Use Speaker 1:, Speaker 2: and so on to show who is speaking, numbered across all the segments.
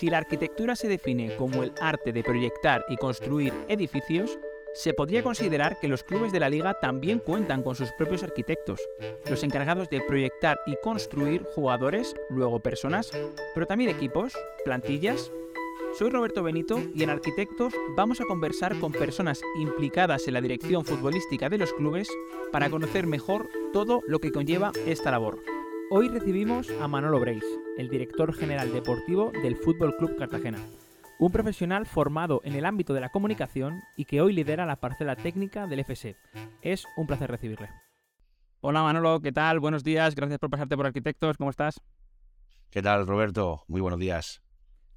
Speaker 1: Si la arquitectura se define como el arte de proyectar y construir edificios, se podría considerar que los clubes de la liga también cuentan con sus propios arquitectos, los encargados de proyectar y construir jugadores, luego personas, pero también equipos, plantillas. Soy Roberto Benito y en Arquitectos vamos a conversar con personas implicadas en la dirección futbolística de los clubes para conocer mejor todo lo que conlleva esta labor. Hoy recibimos a Manolo Breis, el director general deportivo del Fútbol Club Cartagena un profesional formado en el ámbito de la comunicación y que hoy lidera la parcela técnica del FC. Es un placer recibirle. Hola Manolo, ¿qué tal? Buenos días, gracias por pasarte por Arquitectos, ¿cómo estás?
Speaker 2: ¿Qué tal Roberto? Muy buenos días.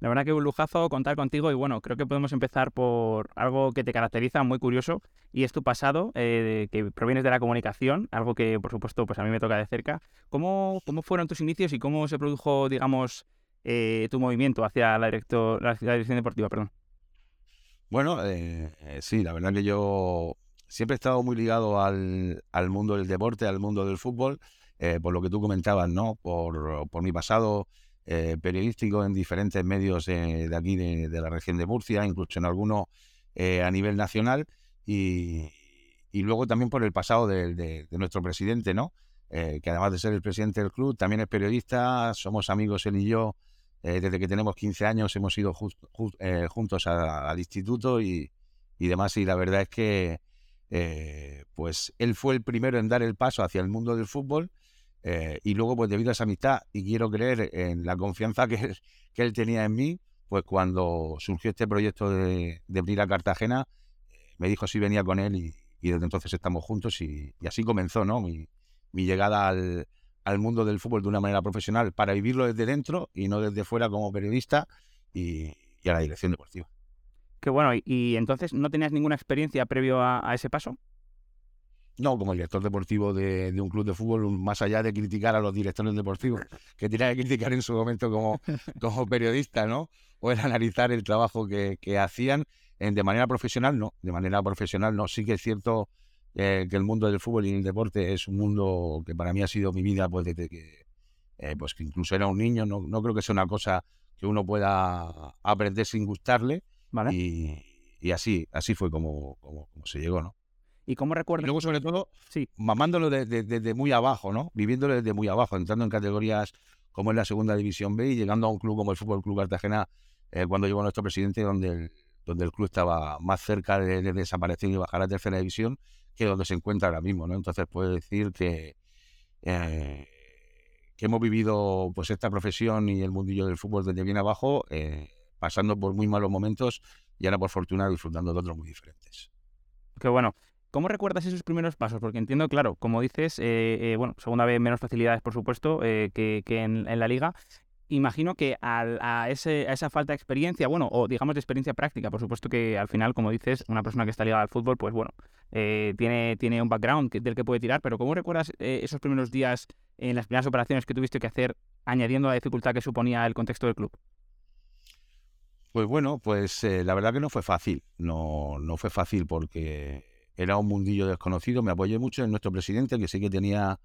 Speaker 1: La verdad que un lujazo contar contigo y bueno, creo que podemos empezar por algo que te caracteriza muy curioso y es tu pasado, eh, que provienes de la comunicación, algo que por supuesto pues a mí me toca de cerca. ¿Cómo, ¿Cómo fueron tus inicios y cómo se produjo, digamos, eh, tu movimiento hacia la, la, dirección deportiva? Perdón.
Speaker 2: Bueno, eh, eh, sí, la verdad que yo siempre he estado muy ligado al, mundo del deporte, al mundo del fútbol, por lo que tú comentabas, ¿no? Por, por mi pasado periodístico en diferentes medios de aquí de, la región de Murcia, incluso en algunos a nivel nacional, y, luego también por el pasado de, de nuestro presidente, ¿no? que además de ser el presidente del club, también es periodista, somos amigos él y yo eh, desde que tenemos 15 años hemos ido eh, juntos al instituto y, demás. Y la verdad es que eh, pues él fue el primero en dar el paso hacia el mundo del fútbol. Y luego, pues debido a esa amistad, y quiero creer en la confianza que, él tenía en mí, pues cuando surgió este proyecto de, de abrir a Cartagena, me dijo si venía con él y, desde entonces estamos juntos y, así comenzó ¿no? mi llegada al, al mundo del fútbol de una manera profesional para vivirlo desde dentro y no desde fuera como periodista y, a la dirección deportiva.
Speaker 1: Qué bueno, ¿y, entonces no tenías ninguna experiencia previo a, ese paso?
Speaker 2: No, como director deportivo de, un club de fútbol, más allá de criticar a los directores deportivos, que tenía que criticar en su momento como, como periodista, ¿no? O el analizar el trabajo que, hacían en, de manera profesional, no. De manera profesional, no. Sí que es cierto eh, que el mundo del fútbol y el deporte es un mundo que para mí ha sido mi vida pues desde que, eh, pues que incluso era un niño. No, no, creo que sea una cosa que uno pueda aprender sin gustarle. Y, así, así fue como, como, se llegó, ¿no?
Speaker 1: ¿Y cómo recuerdas?
Speaker 2: luego, sobre todo, sí. mamándolo desde, muy abajo, ¿no? Viviéndolo desde muy abajo, entrando en categorías como es la segunda división B y llegando a un club como el Fútbol Club Cartagena eh, cuando llegó nuestro presidente, donde el, donde el club estaba más cerca de, de desaparecer y bajar a tercera división que donde se encuentra ahora mismo, ¿no? Entonces puedo decir que, eh, que hemos vivido pues esta profesión y el mundillo del fútbol desde bien abajo, eh, pasando por muy malos momentos y ahora por fortuna disfrutando de otros muy diferentes.
Speaker 1: Qué bueno. ¿Cómo recuerdas esos primeros pasos? Porque entiendo, claro, como dices, eh, bueno, segunda vez menos facilidades, por supuesto, que, en, la liga, imagino que a, esa falta de experiencia, bueno, o digamos de experiencia práctica, por supuesto que al final, como dices, una persona que está ligada al fútbol, pues bueno, eh, tiene, tiene un background del que puede tirar, pero ¿cómo recuerdas eh, esos primeros días en las primeras operaciones que tuviste que hacer, añadiendo la dificultad que suponía el contexto del club?
Speaker 2: Pues bueno, pues eh, la verdad que no fue fácil, no, no fue fácil porque era un mundillo desconocido, me apoyé mucho en nuestro presidente, que sí que tenía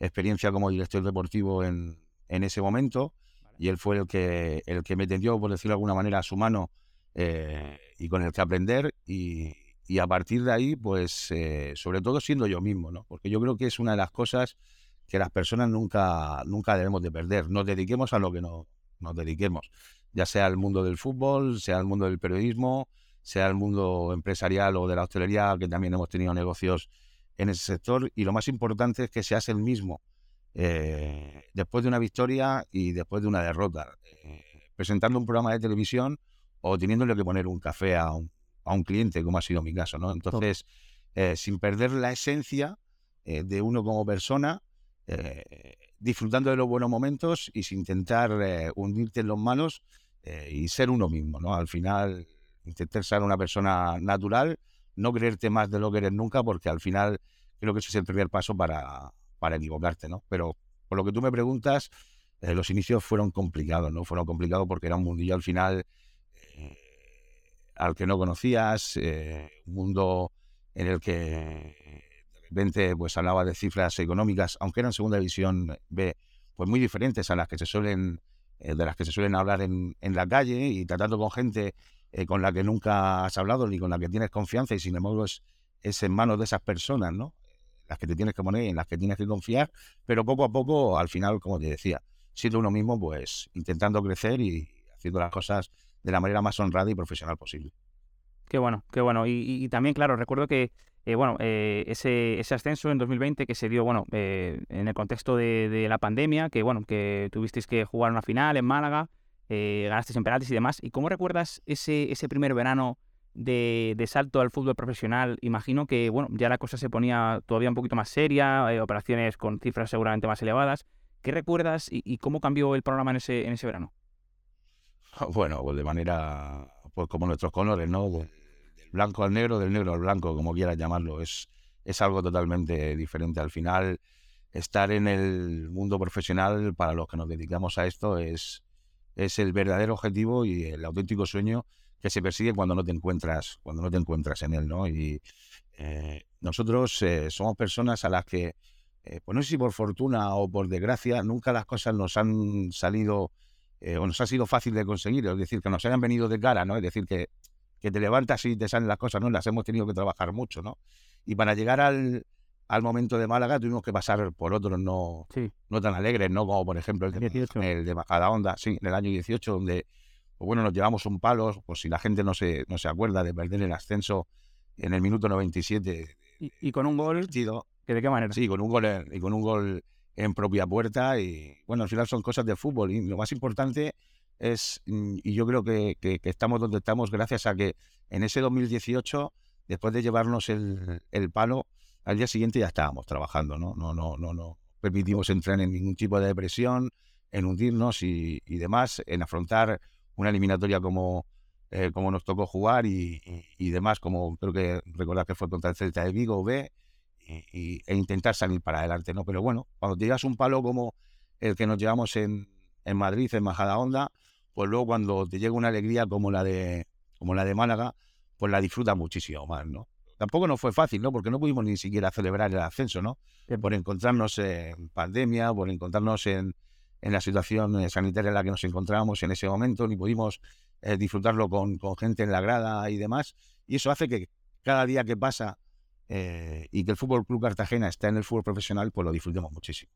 Speaker 2: experiencia como director deportivo en, en ese momento, y él fue el que, el que me tendió, por decirlo de alguna manera, a su mano eh, y con el que aprender y, a partir de ahí, pues eh, sobre todo siendo yo mismo, ¿no? Porque yo creo que es una de las cosas que las personas nunca, nunca debemos de perder. Nos dediquemos a lo que no, nos dediquemos, ya sea el mundo del fútbol, sea el mundo del periodismo, sea el mundo empresarial o de la hostelería, que también hemos tenido negocios en ese sector. Y lo más importante es que seas el mismo eh, después de una victoria y después de una derrota, eh, presentando un programa de televisión o teniéndole que poner un café a un, a un cliente, como ha sido mi caso, ¿no? Entonces, eh, sin perder la esencia de uno como persona, disfrutando de los buenos momentos y sin intentar hundirte en los malos y ser uno mismo, ¿no? Al final, intentar ser una persona natural, no creerte más de lo que eres nunca, porque al final creo que ese es el primer paso para, para equivocarte, ¿no? Pero por lo que tú me preguntas, eh, los inicios fueron complicados, ¿no? Fueron complicados porque era un mundillo al final eh, al que no conocías, eh, un mundo en el que de repente pues hablaba de cifras económicas, aunque eran segunda división B, pues muy diferentes a las que se suelen de las que se suelen hablar en, en la calle y tratando con gente con la que nunca has hablado ni con la que tienes confianza y sin embargo es, es en manos de esas personas, ¿no? Las que te tienes que poner, en las que tienes que confiar, pero poco a poco, al final, como te decía, siendo uno mismo, pues intentando crecer y haciendo las cosas de la manera más honrada y profesional posible.
Speaker 1: Qué bueno, qué bueno. Y, también, claro, recuerdo que, eh, bueno, eh, ese, ese ascenso en 2020 que se dio, bueno, eh, en el contexto de, la pandemia, que, bueno, que tuvisteis que jugar una final en Málaga, ganasteis en penaltis y demás. ¿Y cómo recuerdas ese, ese primer verano de, salto al fútbol profesional? Imagino que, bueno, ya la cosa se ponía todavía un poquito más seria, operaciones con cifras seguramente más elevadas. ¿Qué recuerdas y, cómo cambió el programa en ese, en ese verano?
Speaker 2: Bueno, pues de manera, pues como nuestros colores, ¿no? Del, blanco al negro, del negro al blanco, como quieras llamarlo. Es, es algo totalmente diferente. Al final, estar en el mundo profesional, para los que nos dedicamos a esto, es, es el verdadero objetivo y el auténtico sueño que se persigue cuando no te encuentras, cuando no te encuentras en él, ¿no? Y eh, nosotros eh, somos personas a las que eh, pues no sé si por fortuna o por desgracia, nunca las cosas nos han salido o nos ha sido fácil de conseguir, es decir, que nos hayan venido de cara, ¿no? Es decir, que, que te levantas y te salen las cosas, ¿no? Las hemos tenido que trabajar mucho, ¿no? Y para llegar al, al momento de Málaga tuvimos que pasar por otros no, no tan alegres, ¿no? Como por ejemplo el de, el de Bajada Onda, sí, en el año 18, donde, pues bueno, nos llevamos un palo, pues si la gente no se, no se acuerda de perder el ascenso en el minuto 97.
Speaker 1: Y, y con un gol. ¿Que ¿De qué manera?
Speaker 2: Sí, con un gol, y con un gol en propia puerta y bueno, al final son cosas del fútbol y lo más importante es, y yo creo que, que, estamos donde estamos gracias a que en ese 2018, después de llevarnos el, el, palo, al día siguiente ya estábamos trabajando, ¿no? No, no, no, no permitimos entrar en ningún tipo de depresión, en hundirnos y, demás, en afrontar una eliminatoria como, eh, como nos tocó jugar y, y, demás, como creo que recordar que fue contra el Celta de Vigo B, y, e intentar salir para adelante, ¿no? Pero bueno, cuando te llevas un palo como el que nos llevamos en, en Madrid, en Majada Honda, pues luego cuando te llega una alegría como la de como la de Málaga, pues la disfrutas muchísimo más, ¿no? Tampoco no fue fácil, ¿no? Porque no pudimos ni siquiera celebrar el ascenso, ¿no? Por encontrarnos en pandemia, por encontrarnos en, en la situación eh, sanitaria en la que nos encontrábamos en ese momento, ni pudimos eh, disfrutarlo con, con gente en la grada y demás. Y eso hace que cada día que pasa eh, y que el Fútbol Club Cartagena está en el fútbol profesional, pues lo disfrutemos muchísimo.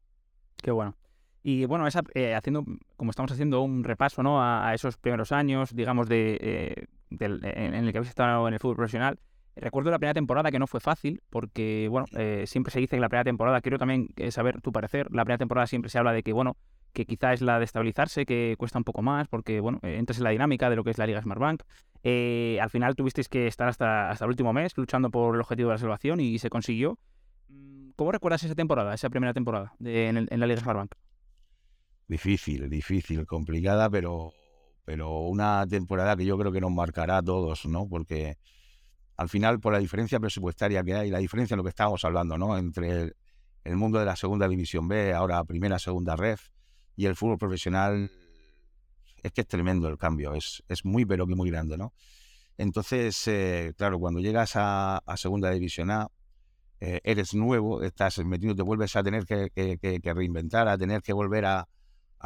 Speaker 1: Qué bueno. Y bueno, esa, eh, haciendo, como estamos haciendo un repaso ¿no? a, esos primeros años, digamos, de, eh, en, el que habéis estado en el fútbol profesional, recuerdo la primera temporada que no fue fácil, porque, bueno, siempre se dice que la primera temporada, quiero también saber tu parecer, la primera temporada siempre se habla de que, bueno, que quizá es la de estabilizarse, que cuesta un poco más, porque, bueno, entras en la dinámica de lo que es la Liga Smartbank. Eh, al final tuvisteis que estar hasta, hasta el último mes luchando por el objetivo de la salvación y se consiguió. Mm, ¿Cómo recuerdas esa temporada, esa primera temporada en, la Liga Smartbank?
Speaker 2: Difícil, difícil, complicada, pero, pero una temporada que yo creo que nos marcará a todos, ¿no? Porque al final, por la diferencia presupuestaria que hay, la diferencia en lo que estábamos hablando, ¿no? Entre el, mundo de la segunda división B, ahora primera, segunda ref, y el fútbol profesional, es que es tremendo el cambio, es, es muy pero que muy grande, ¿no? Entonces, eh, claro, cuando llegas a, Segunda División A, eh, eres nuevo, estás metido, te vuelves a tener que, reinventar, a tener que volver a,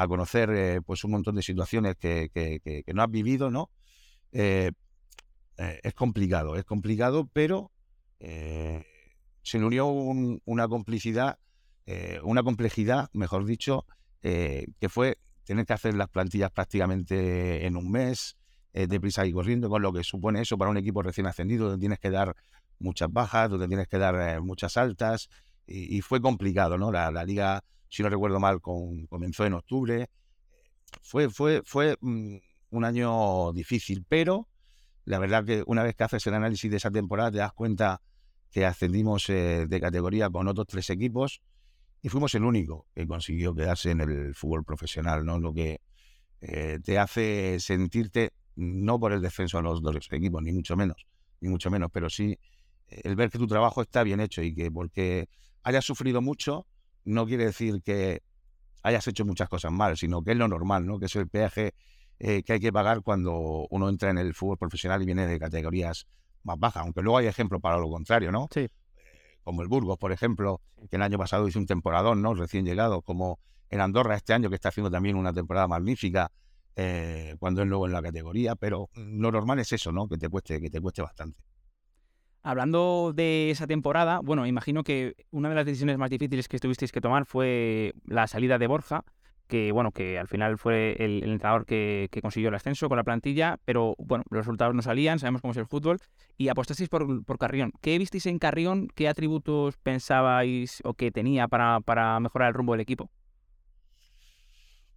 Speaker 2: conocer eh, pues un montón de situaciones que, no has vivido, ¿no? Es complicado, es complicado, pero se le unió una complicidad, una complejidad, mejor dicho, que fue tener que hacer las plantillas prácticamente en un mes, eh, deprisa y corriendo, con lo que supone eso para un equipo recién ascendido, donde tienes que dar muchas bajas, donde tienes que dar eh, muchas altas, y, fue complicado, ¿no? La, liga, si no recuerdo mal, comenzó en octubre. Fue, fue, fue mm, un año difícil, pero la verdad que una vez que haces el análisis de esa temporada te das cuenta que ascendimos eh, de categoría con otros tres equipos y fuimos el único que consiguió quedarse en el fútbol profesional, ¿no? Lo que eh, te hace sentirte, no por el descenso a los dos equipos, ni mucho menos, ni mucho menos, pero sí eh, el ver que tu trabajo está bien hecho y que porque hayas sufrido mucho, no quiere decir que hayas hecho muchas cosas mal, sino que es lo normal, ¿no? Que es el peaje eh, que hay que pagar cuando uno entra en el fútbol profesional y viene de categorías más bajas, aunque luego hay ejemplos para lo contrario, ¿no?
Speaker 1: Sí
Speaker 2: como el Burgos, por ejemplo, que el año pasado hizo un temporadón, ¿no? Recién llegado, como en Andorra este año, que está haciendo también una temporada magnífica, eh, cuando es nuevo en la categoría, pero lo normal es eso, ¿no? Que te cueste, que te cueste bastante.
Speaker 1: Hablando de esa temporada, bueno, imagino que una de las decisiones más difíciles que tuvisteis que tomar fue la salida de Borja, que bueno, que al final fue el, entrenador que, consiguió el ascenso con la plantilla, pero bueno, los resultados no salían, sabemos cómo es el fútbol, y apostasteis por, por Carrión. ¿Qué visteis en Carrión? ¿Qué atributos pensabais o que tenía para, para mejorar el rumbo del equipo?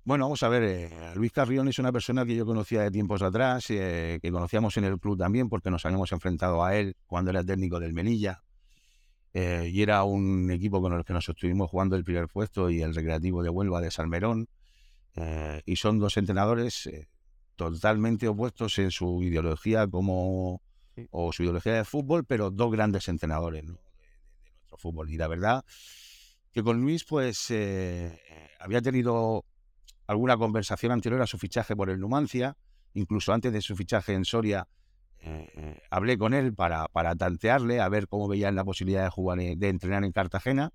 Speaker 2: Bueno, vamos a ver, eh, Luis Carrión es una persona que yo conocía de tiempos atrás, eh, que conocíamos en el club también, porque nos habíamos enfrentado a él cuando era técnico del Melilla. Eh, y era un equipo con el que nos estuvimos jugando el primer puesto y el Recreativo de Huelva de Salmerón. Eh, y son dos entrenadores eh, totalmente opuestos en su ideología como o su ideología de fútbol, pero dos grandes entrenadores de, nuestro fútbol. Y la verdad que con Luis, pues había tenido alguna conversación anterior a su fichaje por el Numancia, incluso antes de su fichaje en Soria eh, hablé con él para, para tantearle, a ver cómo veía la posibilidad de jugar, de entrenar en Cartagena,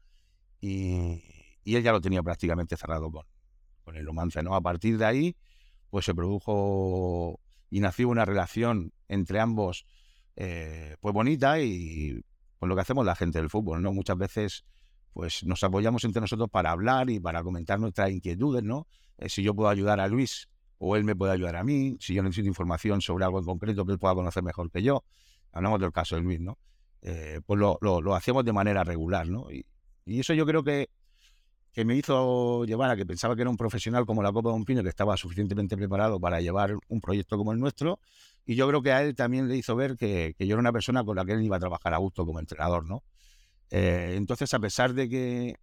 Speaker 2: y, él ya lo tenía prácticamente cerrado con, con el Numancia, ¿no? A partir de ahí, pues se produjo y nació una relación entre ambos, eh, pues bonita y con lo que hacemos la gente del fútbol, ¿no? Muchas veces, pues nos apoyamos entre nosotros para hablar y para comentar nuestras inquietudes, ¿no? Eh, si yo puedo ayudar a Luis o él me puede ayudar a mí, si yo necesito información sobre algo en concreto que él pueda conocer mejor que yo. Hablamos del caso de Luis, ¿no? Eh, pues lo, lo, hacemos de manera regular, ¿no? Y, eso yo creo que, que, me hizo llevar a que pensaba que era un profesional como la Copa de un Pino, que estaba suficientemente preparado para llevar un proyecto como el nuestro, y yo creo que a él también le hizo ver que, que yo era una persona con la que él iba a trabajar a gusto como entrenador, ¿no? Eh, entonces, a pesar de que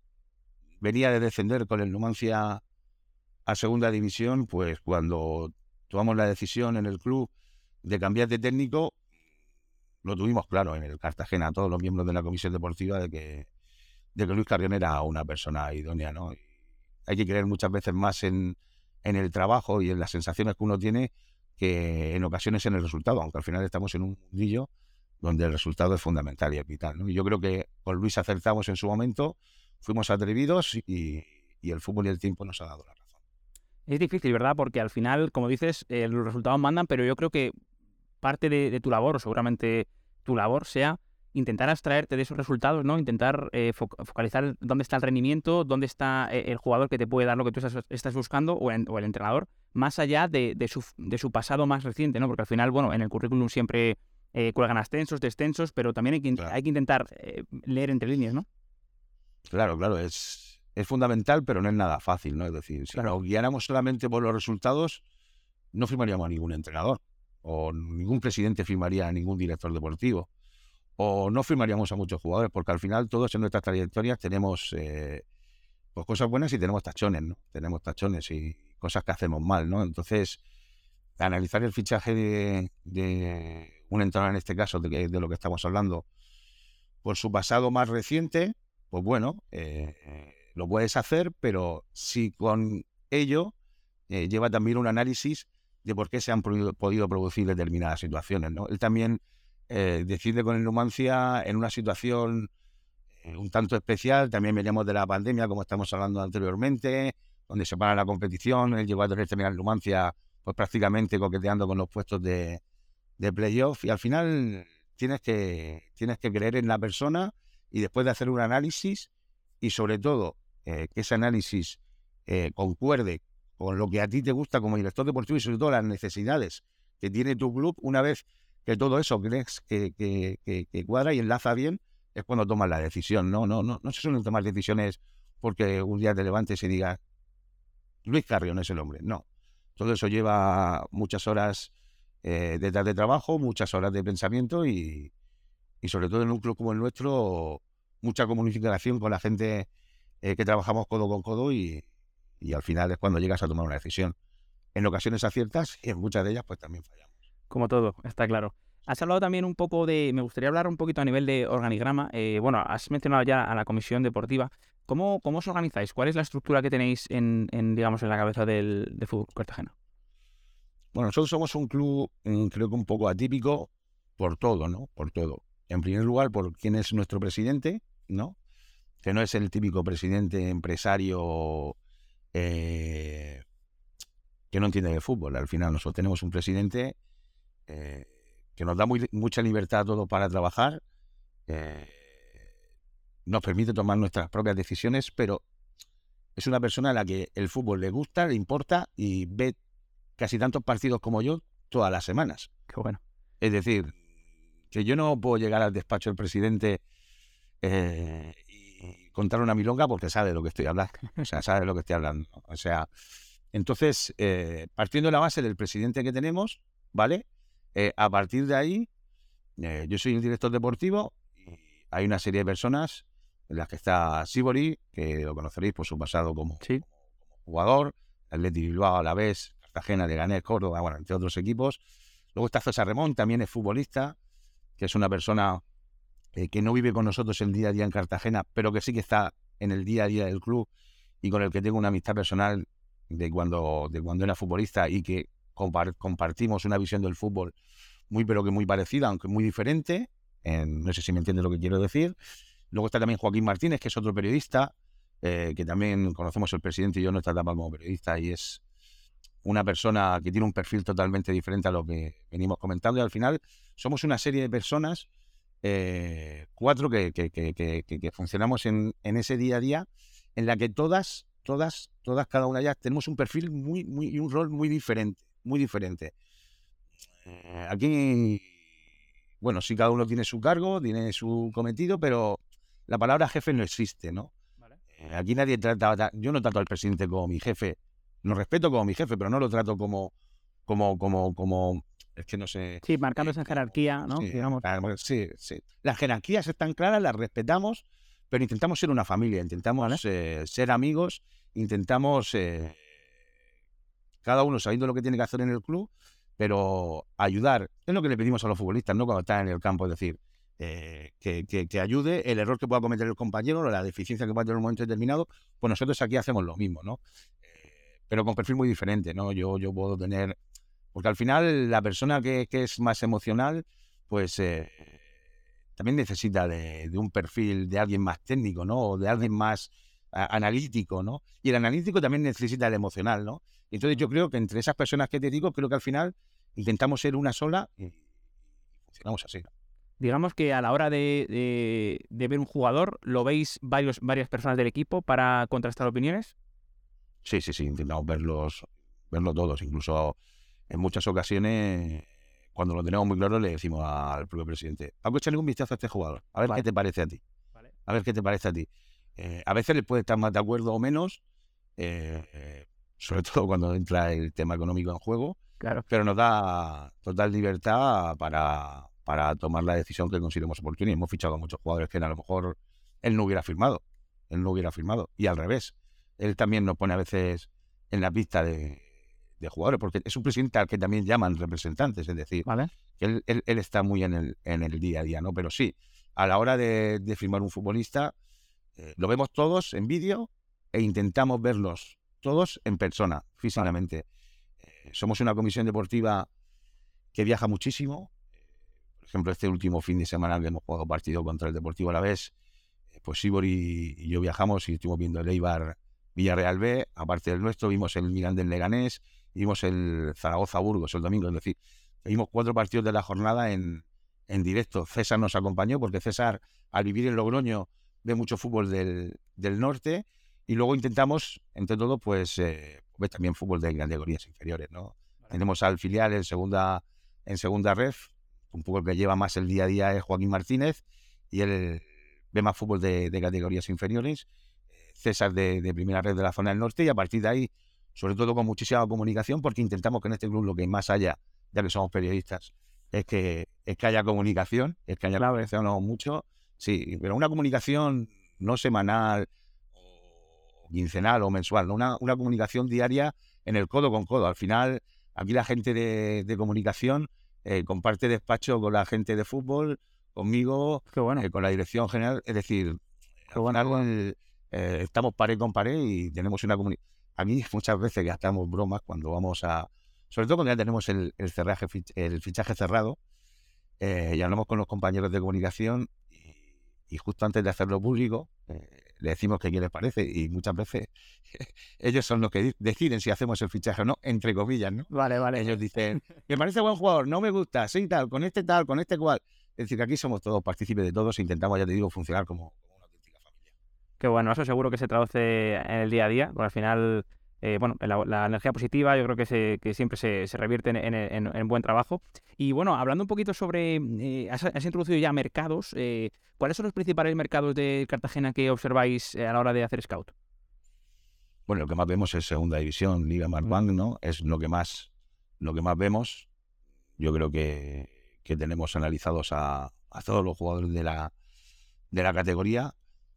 Speaker 2: venía de descender con el Numancia a segunda división, pues cuando tomamos la decisión en el club de cambiar de técnico, lo tuvimos claro en el Cartagena, todos los miembros de la comisión deportiva, de que, Luis Carrión era una persona idónea, ¿no? hay que creer muchas veces más en, el trabajo y en las sensaciones que uno tiene que en ocasiones en el resultado, aunque al final estamos en un mundillo donde el resultado es fundamental y es vital. ¿no? Y yo creo que con Luis acertamos en su momento, fuimos atrevidos y, y el fútbol y el tiempo nos ha dado la razón.
Speaker 1: Es difícil, ¿verdad? Porque al final, como dices, eh, los resultados mandan, pero yo creo que parte de, tu labor, o seguramente tu labor, sea intentar abstraerte de esos resultados, ¿no? Intentar eh, focalizar dónde está el rendimiento, dónde está eh, el jugador que te puede dar lo que tú estás, buscando o, el entrenador, más allá de, su, pasado más reciente, ¿no? Porque al final, bueno, en el currículum siempre cuelgan ascensos, descensos, pero también hay que, hay que intentar leer entre líneas, ¿no?
Speaker 2: Claro, claro, es, es fundamental, pero no es nada fácil, ¿no? Es decir, si nos guiáramos solamente por los resultados, no firmaríamos a ningún entrenador, o ningún presidente firmaría a ningún director deportivo, o no firmaríamos a muchos jugadores, porque al final todos en nuestras trayectorias tenemos eh, pues cosas buenas y tenemos tachones, ¿no? Tenemos tachones y cosas que hacemos mal, ¿no? Entonces, analizar el fichaje de, un entrenador en este caso, de, de, lo que estamos hablando, por su pasado más reciente, pues bueno, eh, lo puedes hacer, pero si con ello eh, lleva también un análisis de por qué se han podido producir determinadas situaciones. Él también eh, decide con el Numancia en una situación eh, un tanto especial, también veníamos de la pandemia, como estamos hablando anteriormente, donde se para la competición, él llegó a tener terminar Numancia pues prácticamente coqueteando con los puestos de, de playoff y al final tienes que, tienes que creer en la persona y después de hacer un análisis y sobre todo eh, que ese análisis eh, concuerde con lo que a ti te gusta como director deportivo y sobre todo las necesidades que tiene tu club, una vez que todo eso crees que, cuadra y enlaza bien, es cuando tomas la decisión. No, no, no, no se suelen tomar decisiones porque un día te levantes y digas, Luis Carrión es el hombre. No. Todo eso lleva muchas horas eh, detrás de trabajo, muchas horas de pensamiento y, y sobre todo en un club como el nuestro, mucha comunicación con la gente eh, que trabajamos codo con codo y, al final es cuando llegas a tomar una decisión. En ocasiones aciertas y en muchas de ellas pues también fallamos.
Speaker 1: Como todo, está claro. Has hablado también un poco de, me gustaría hablar un poquito a nivel de organigrama. Eh, bueno, has mencionado ya a la comisión deportiva. ¿Cómo, ¿Cómo os organizáis? ¿Cuál es la estructura que tenéis en, digamos, en la cabeza del de fútbol Cartagena?
Speaker 2: Bueno, nosotros somos un club, creo que un poco atípico por todo, ¿no? Por todo. En primer lugar, por quién es nuestro presidente, ¿no? Que no es el típico presidente empresario eh, que no entiende de fútbol. Al final nosotros tenemos un presidente eh, que nos da mucha libertad a todos para trabajar, eh, nos permite tomar nuestras propias decisiones, pero es una persona a la que el fútbol le gusta, le importa y ve casi tantos partidos como yo todas las semanas.
Speaker 1: Qué bueno.
Speaker 2: Es decir, que yo no puedo llegar al despacho del presidente eh, contar una milonga porque sabe de lo que estoy hablando. O sea, sabe de lo que estoy hablando. O sea, entonces, eh, partiendo de la base del presidente que tenemos, ¿vale? Eh, a partir de ahí, yo soy el director deportivo y hay una serie de personas en las que está Sibori, que lo conoceréis por su pasado como, jugador, Atleti Bilbao a la vez, Cartagena, Leganés, Córdoba, bueno, entre otros equipos. Luego está César Remón, también es futbolista, que es una persona eh, que no vive con nosotros el día a día en Cartagena, pero que sí que está en el día a día del club y con el que tengo una amistad personal de cuando, de cuando era futbolista y que compartimos una visión del fútbol muy pero que muy parecida, aunque muy diferente. no sé si me entiendes lo que quiero decir. Luego está también Joaquín Martínez, que es otro periodista, eh, que también conocemos el presidente y yo nuestra etapa como periodista y es una persona que tiene un perfil totalmente diferente a lo que venimos comentando y al final somos una serie de personas, eh, cuatro que, que, funcionamos en, ese día a día, en la que todas, todas, todas, cada una de ellas tenemos un perfil muy, muy, y un rol muy diferente, muy diferente. Eh, aquí, bueno, sí, cada uno tiene su cargo, tiene su cometido, pero la palabra jefe no existe, ¿no? Eh, aquí nadie trata, yo no trato al presidente como mi jefe, lo respeto como mi jefe, pero no lo trato como, como, como, como, es que no sé.
Speaker 1: Sí, marcando esa jerarquía, ¿no?
Speaker 2: Sí, sí, Las jerarquías están claras, las respetamos, pero intentamos ser una familia, intentamos eh, ser amigos, intentamos eh, cada uno sabiendo lo que tiene que hacer en el club, pero ayudar. Es lo que le pedimos a los futbolistas, ¿no? Cuando están en el campo, es decir, eh, que, ayude el error que pueda cometer el compañero, o la deficiencia que pueda tener en un momento determinado, pues nosotros aquí hacemos lo mismo, ¿no? Pero con perfil muy diferente, ¿no? Yo, yo puedo tener, porque al final la persona que, es más emocional, pues eh, también necesita de, un perfil de alguien más técnico, ¿no? O de alguien más analítico, ¿no? Y el analítico también necesita el emocional, ¿no? Entonces yo creo que entre esas personas que te digo, creo que al final intentamos ser una sola y funcionamos así, ¿no?
Speaker 1: digamos que a la hora de, ver un jugador, ¿lo veis varios, varias personas del equipo para contrastar opiniones?
Speaker 2: Sí, sí, sí, intentamos verlos, verlos todos. Incluso en muchas ocasiones, cuando lo tenemos muy claro, le decimos al propio presidente, Paco, échale un vistazo a este jugador, a ver qué te parece a ti. A ver qué te parece a ti. Eh, a veces le puede estar más de acuerdo o menos, eh, sobre todo cuando entra el tema económico en juego,
Speaker 1: claro.
Speaker 2: pero nos da total libertad para, para tomar la decisión que consideremos oportuna. Hemos fichado a muchos jugadores que a lo mejor él no hubiera firmado. Él no hubiera firmado. Y al revés. Él también nos pone a veces en la pista de, jugadores, porque es un presidente al que también llaman representantes, es decir, él, está muy en el, en el día a día, ¿no? Pero sí, a la hora de, firmar un futbolista, eh, lo vemos todos en vídeo e intentamos verlos todos en persona, físicamente. Eh, somos una comisión deportiva que viaja muchísimo, por ejemplo, este último fin de semana que hemos jugado partido contra el Deportivo a la vez, eh, pues Sibor y, yo viajamos y estuvimos viendo el Eibar Villarreal B, aparte del nuestro, vimos el Milan del Leganés, vimos el Zaragoza Burgos el domingo, es decir, vimos cuatro partidos de la jornada en, en directo. César nos acompañó porque César, al vivir en Logroño, ve mucho fútbol del, del norte y luego intentamos, entre todo, pues eh, ver también fútbol de categorías inferiores, ¿no? Tenemos al filial en segunda, en segunda ref, un poco el que lleva más el día a día es Joaquín Martínez y él ve más fútbol de, categorías inferiores, César de, primera red de la zona del norte y a partir de ahí, sobre todo con muchísima comunicación, porque intentamos que en este club lo que más haya, ya que somos periodistas, es que, es que haya comunicación, es que haya claro. mucho, sí, pero una comunicación no semanal o quincenal o mensual, una, una comunicación diaria en el codo con codo. Al final, aquí la gente de comunicación eh, comparte despacho con la gente de fútbol, conmigo, eh, con la dirección general. Es decir, eh, estamos pared con pared y tenemos una comunidad. A mí muchas veces gastamos bromas cuando vamos a... Sobre todo cuando ya tenemos el, el, el fichaje cerrado y hablamos con los compañeros de comunicación y justo antes de hacerlo público, eh, le decimos que qué les parece y muchas veces ellos son los que deciden si hacemos el fichaje o no, entre comillas, ¿no?
Speaker 1: Vale, vale.
Speaker 2: Ellos dicen, me parece buen jugador, no me gusta, sí, tal, con este tal, con este cual. Es decir, que aquí somos todos partícipes de todos e intentamos, ya te digo, funcionar como,
Speaker 1: Qué bueno, eso seguro que se traduce en el día a día, porque al final eh, bueno, la, energía positiva yo creo que, se, que siempre se, revierte en, buen trabajo. Y bueno, hablando un poquito sobre, eh, has, introducido ya mercados, eh, ¿cuáles son los principales mercados de Cartagena que observáis a la hora de hacer scout?
Speaker 2: Bueno, lo que más vemos es Segunda División, Liga Marbank, ¿no? Es lo que más, lo que más vemos. Yo creo que, tenemos analizados a, a, todos los jugadores de la, de la categoría.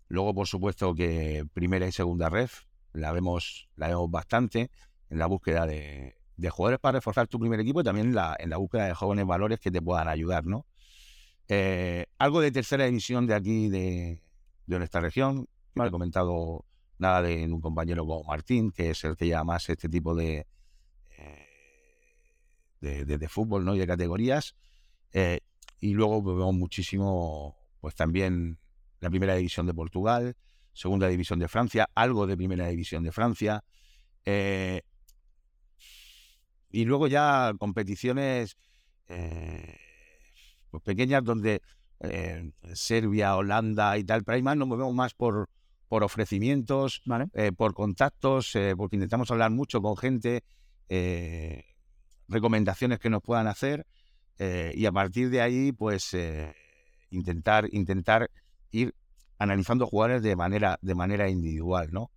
Speaker 2: Luego, por supuesto, que primera y segunda ref, la vemos, la vemos bastante en la búsqueda de, jugadores para reforzar tu primer equipo y también la, en la búsqueda de jóvenes valores que te puedan ayudar, ¿no? Eh, algo de tercera división de aquí, de, nuestra región, que he comentado nada de un compañero como Martín, que es el que lleva más este tipo de, eh, de, fútbol ¿no? y de categorías. Eh, y luego vemos muchísimo, pues también la primera división de Portugal, segunda división de Francia, algo de primera división de Francia. Eh, y luego ya competiciones eh, pues pequeñas donde eh, Serbia, Holanda y tal, pero ahí más nos movemos más por, por ofrecimientos, por contactos, porque intentamos hablar mucho con gente, recomendaciones que nos puedan hacer y a partir de ahí pues intentar, intentar ir analizando jugadores de manera, de manera individual, ¿no?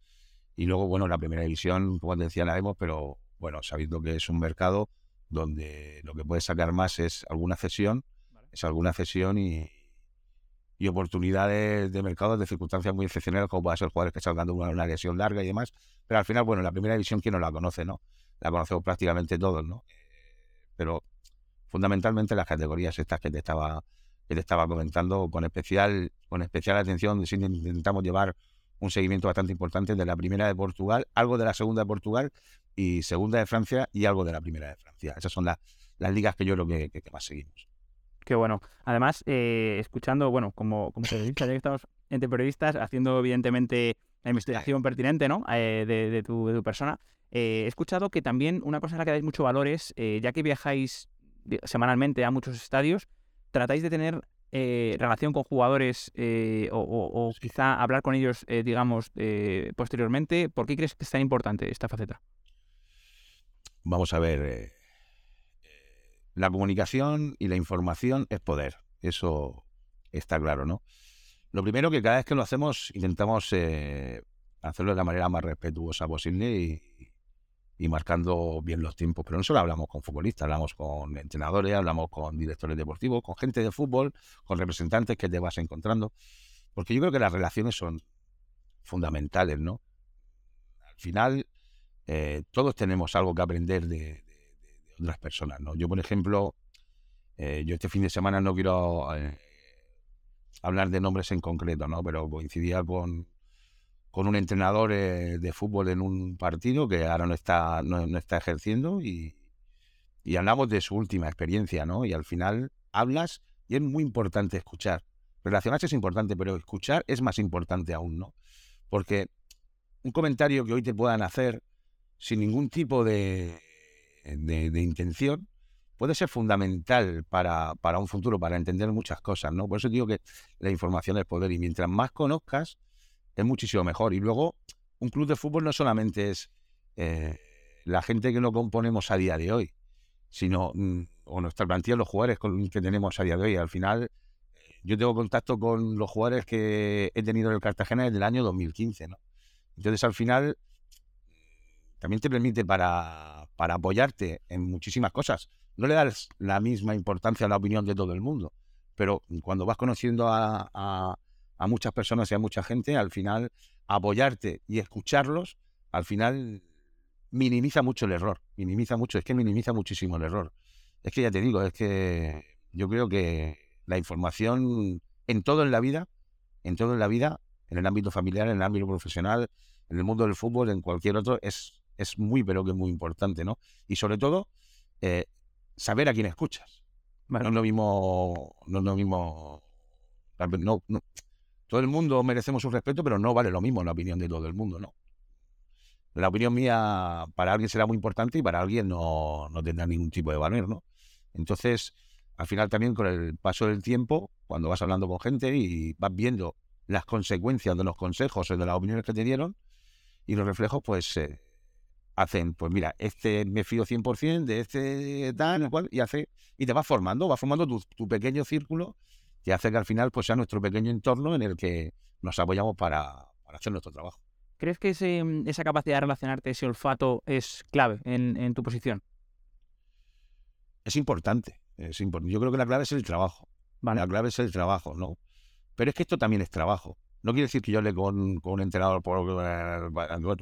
Speaker 2: Y luego, bueno, la primera división, como te decía, la vemos, pero bueno, sabiendo que es un mercado donde lo que puedes sacar más es alguna cesión, es alguna cesión y, y oportunidades de mercado de circunstancias muy excepcionales, como pueden ser jugadores que salgan de una, lesión larga y demás. Pero al final, bueno, la primera división, ¿quién no la conoce, no? La conocemos prácticamente todos, ¿no? Pero fundamentalmente las categorías estas que te estaba que te estaba comentando, con especial, con especial atención, intentamos llevar un seguimiento bastante importante de la primera de Portugal, algo de la segunda de Portugal y segunda de Francia y algo de la primera de Francia. Esas son las ligas que yo creo que, que, más seguimos.
Speaker 1: Qué bueno. Además, eh, escuchando, bueno, como, como periodista, ya que estamos entre periodistas, haciendo evidentemente la investigación pertinente, ¿no? Eh, de, tu, de, tu, persona, eh, he escuchado que también una cosa en la que dais mucho valor es, ya que viajáis semanalmente a muchos estadios, tratáis de tener eh, relación con jugadores eh, o, quizá hablar con ellos, eh, digamos, posteriormente. ¿Por qué crees que es tan importante esta faceta?
Speaker 2: Vamos a ver, la comunicación y la información es poder, eso está claro, ¿no? Lo primero que cada vez que lo hacemos intentamos hacerlo de la manera más respetuosa posible y, y marcando bien los tiempos. Pero no solo hablamos con futbolistas, hablamos con entrenadores, hablamos con directores deportivos, con gente de fútbol, con representantes que te vas encontrando. Porque yo creo que las relaciones son fundamentales, ¿no? Al final, eh, todos tenemos algo que aprender de, otras personas, ¿no? Yo, por ejemplo, eh, yo este fin de semana no quiero eh, hablar de nombres en concreto, ¿no? Pero coincidía con, con un entrenador eh, de fútbol en un partido que ahora no está, no, está ejerciendo y, hablamos de su última experiencia, ¿no? Y al final hablas y es muy importante escuchar. Relacionarse es importante, pero escuchar es más importante aún, ¿no? Porque un comentario que hoy te puedan hacer sin ningún tipo de, de, intención puede ser fundamental para, para un futuro, para entender muchas cosas, ¿no? Por eso digo que la información es poder y mientras más conozcas, es muchísimo mejor. Y luego, un club de fútbol no solamente es eh, la gente que lo componemos a día de hoy, sino mm, o nuestra plantilla, los jugadores que tenemos a día de hoy. Al final, yo tengo contacto con los jugadores que he tenido en el Cartagena desde el año 2015, ¿no? Entonces, al final, también te permite para, para apoyarte en muchísimas cosas. No le das la misma importancia a la opinión de todo el mundo, pero cuando vas conociendo a muchas personas y a mucha gente, al final apoyarte y escucharlos, al final minimiza mucho el error, minimiza mucho, es que minimiza muchísimo el error. Es que ya te digo, es que yo creo que la información en todo en la vida, en todo en la vida, en el ámbito familiar, en el ámbito profesional, en el mundo del fútbol, en cualquier otro, es, es muy, pero que muy importante, ¿no? Y sobre todo, eh, saber a quién escuchas. No es lo mismo, no es lo mismo, no, todo el mundo merecemos un respeto, pero no vale lo mismo la opinión de todo el mundo, ¿no? La opinión mía para alguien será muy importante y para alguien no, no tendrá ningún tipo de valor, ¿no? Entonces, al final también con el paso del tiempo, cuando vas hablando con gente y vas viendo las consecuencias de los consejos o de las opiniones que te dieron y los reflejos, pues eh, hacen, pues mira, este me fío 100% de este tal, cual, y hace, y te vas formando, vas formando tu, pequeño círculo que hace que al final pues sea nuestro pequeño entorno en el que nos apoyamos para, hacer nuestro trabajo.
Speaker 1: ¿Crees que esa capacidad de relacionarte, ese olfato, es clave en, tu posición?
Speaker 2: Es importante, es importante. Yo creo que la clave es el trabajo. La clave es el trabajo, ¿no? Pero es que esto también es trabajo. No quiere decir que yo hable con, con un entrenador por, eh,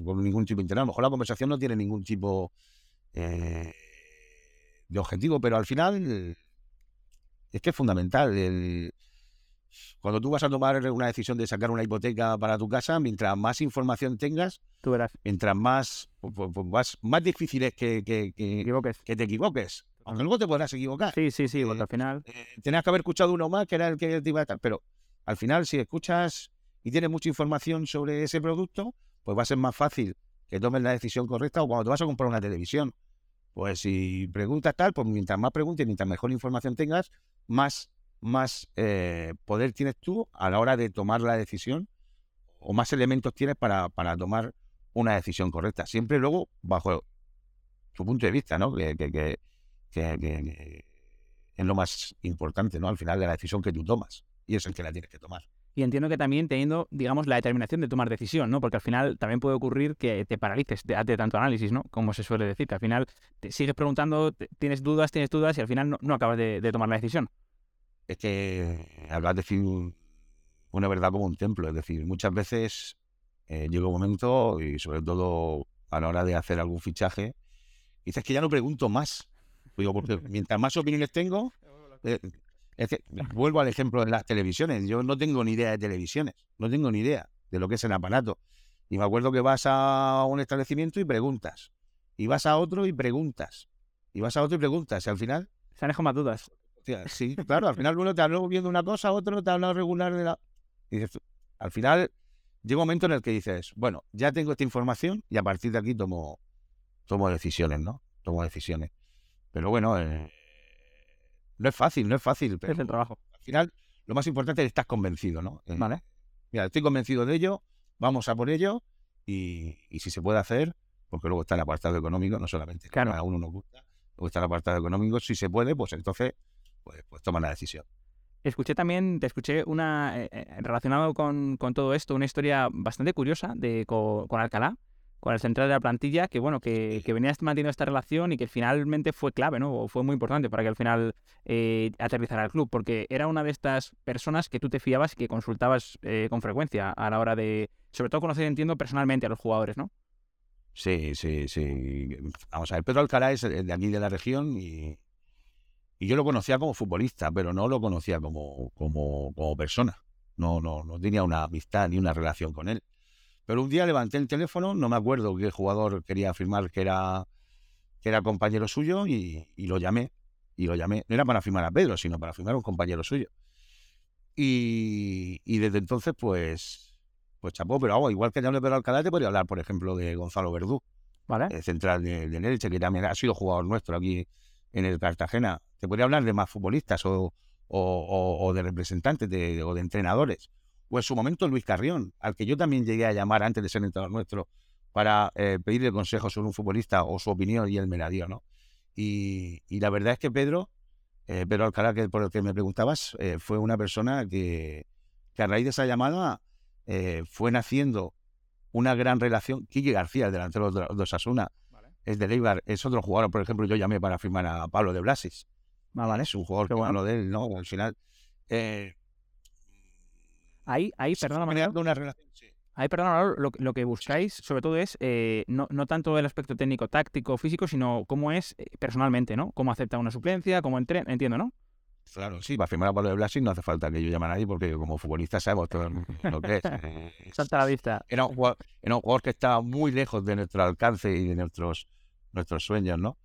Speaker 2: con ningún tipo de entrenador. A lo mejor la conversación no tiene ningún tipo eh, de objetivo, pero al final es que es fundamental. cuando tú vas a tomar una decisión de sacar una hipoteca para tu casa, mientras más información tengas,
Speaker 1: tú verás.
Speaker 2: mientras más, pues, pues, más, más, difícil es que, que, que, te equivoques. Aunque luego te podrás equivocar.
Speaker 1: Sí, sí, sí, porque al final.
Speaker 2: Eh, tenías que haber escuchado uno más que era el que te iba a estar. Pero al final, si escuchas y tienes mucha información sobre ese producto, pues va a ser más fácil que tomes la decisión correcta o cuando te vas a comprar una televisión. Pues si preguntas tal, pues mientras más preguntes, mientras mejor información tengas, más, más eh, poder tienes tú a la hora de tomar la decisión o más elementos tienes para, para tomar una decisión correcta. Siempre luego bajo tu punto de vista, ¿no? Que, que, que, que, es lo más importante, ¿no? Al final de la decisión que tú tomas y es el que la tienes que tomar
Speaker 1: y entiendo que también teniendo, digamos, la determinación de tomar decisión, ¿no? Porque al final también puede ocurrir que te paralices de, tanto análisis, ¿no? Como se suele decir, que al final te sigues preguntando, tienes dudas, tienes dudas y al final no, acabas de, tomar la decisión.
Speaker 2: Es que hablas de decir una verdad como un templo, es decir, muchas veces eh, llega un momento, y sobre todo a la hora de hacer algún fichaje, dices que ya no pregunto más. Digo, porque mientras más opiniones tengo, eh, es que, vuelvo al ejemplo de las televisiones. Yo no tengo ni idea de televisiones, no tengo ni idea de lo que es el aparato. Y me acuerdo que vas a un establecimiento y preguntas. Y vas a otro y preguntas. Y vas a otro y preguntas. Y al final.
Speaker 1: Se han más dudas.
Speaker 2: Sí, claro, al final uno te habló viendo una cosa, otro te ha hablado regular de la. Y dices, al final llega un momento en el que dices, bueno, ya tengo esta información y a partir de aquí tomo, tomo decisiones, ¿no? Tomo decisiones. Pero bueno, eh, no es fácil, no es fácil. Pero
Speaker 1: es el trabajo.
Speaker 2: Al final, lo más importante es que estás convencido, ¿no?
Speaker 1: Eh, vale.
Speaker 2: Mira, estoy convencido de ello, vamos a por ello y, si se puede hacer, porque luego está el apartado económico, no solamente
Speaker 1: claro.
Speaker 2: a uno nos gusta, luego está el apartado económico, si se puede, pues entonces, pues, pues toma la decisión.
Speaker 1: Escuché también, te escuché una, eh, eh, relacionado con, todo esto, una historia bastante curiosa de, con Alcalá, con el central de la plantilla, que bueno, que, que venías manteniendo esta relación y que finalmente fue clave, ¿no? O fue muy importante para que al final eh, aterrizara el club, porque era una de estas personas que tú te fiabas y que consultabas eh, con frecuencia a la hora de, sobre todo conocer, entiendo, personalmente a los jugadores, ¿no?
Speaker 2: Sí, sí, sí. Vamos a ver, Pedro Alcalá es de aquí de la región y, y yo lo conocía como futbolista, pero no lo conocía como, como, como persona. No, no, no tenía una amistad ni una relación con él. Pero un día levanté el teléfono, no me acuerdo qué jugador quería afirmar que era, que era compañero suyo y, lo llamé. Y lo llamé. No era para firmar a Pedro, sino para firmar a un compañero suyo. Y, desde entonces, pues, pues chapó. Pero igual que ya de Pedro Alcalá, te podría hablar, por ejemplo, de Gonzalo Verdú.
Speaker 1: ¿Vale?
Speaker 2: El central de, de que también ha sido jugador nuestro aquí en el Cartagena. Te podría hablar de más futbolistas o, o, de representantes o de entrenadores o en su momento Luis Carrión, al que yo también llegué a llamar antes de ser entrenador nuestro para eh, pedirle consejo sobre un futbolista o su opinión y él me la dio, ¿no? Y, la verdad es que Pedro, eh, Pedro Alcalá, que por el que me preguntabas, eh, fue una persona que, a raíz de esa llamada eh, fue naciendo una gran relación. Quique García, el delantero de, Osasuna, es de Leibar, es otro jugador, por ejemplo, yo llamé para firmar a Pablo de Blasis.
Speaker 1: Ah, vale.
Speaker 2: Es un jugador que bueno de él, ¿no? Al final.
Speaker 1: Ahí, ahí, perdóname.
Speaker 2: una relación,
Speaker 1: Ahí, perdón, lo, que buscáis sobre todo es eh, no, tanto el aspecto técnico, táctico, físico, sino cómo es eh, personalmente, ¿no? Cómo acepta una suplencia, cómo entrena, entiendo, ¿no?
Speaker 2: Claro, sí, para firmar a Pablo de Blasi no hace falta que yo llame a nadie porque como futbolista sabemos todo lo que es.
Speaker 1: Salta la vista.
Speaker 2: Era un, jugador, que estaba muy lejos de nuestro alcance y de nuestros, nuestros sueños, ¿no?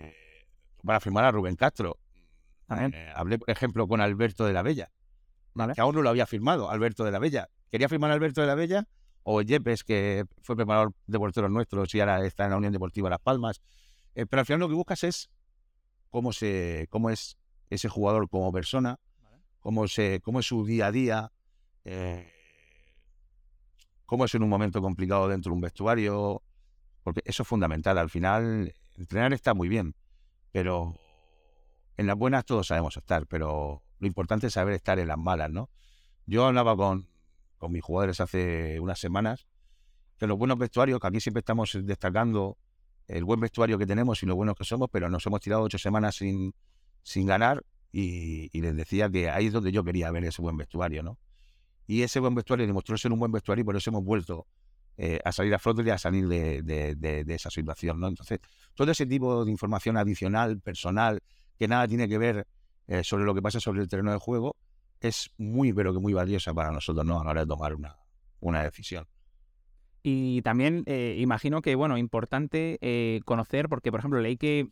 Speaker 2: Eh, para firmar a Rubén Castro. hablé, por ejemplo, con Alberto de la Bella que aún no lo había firmado, Alberto de la Bella. Quería firmar Alberto de la Bella o Yepes, que fue preparador de porteros nuestros y ahora está en la Unión Deportiva Las Palmas. Eh, pero al final lo que buscas es cómo, se, cómo es ese jugador como persona, cómo, se, cómo es su día a día, eh, cómo es en un momento complicado dentro de un vestuario, porque eso es fundamental. Al final, entrenar está muy bien, pero en las buenas todos sabemos estar, pero lo importante es saber estar en las malas, ¿no? Yo hablaba con, con mis jugadores hace unas semanas que los buenos vestuarios, que aquí siempre estamos destacando el buen vestuario que tenemos y lo buenos que somos, pero nos hemos tirado ocho semanas sin, sin ganar y, les decía que ahí es donde yo quería ver ese buen vestuario, ¿no? Y ese buen vestuario demostró ser un buen vestuario y por eso hemos vuelto eh, a salir a flote y a salir de, de, esa situación, ¿no? Entonces, todo ese tipo de información adicional, personal, que nada tiene que ver eh, sobre lo que pasa sobre el terreno de juego, es muy, pero que muy valiosa para nosotros, ¿no? A la hora de tomar una, una decisión.
Speaker 1: Y también eh, imagino que, bueno, importante eh, conocer, porque, por ejemplo, leí que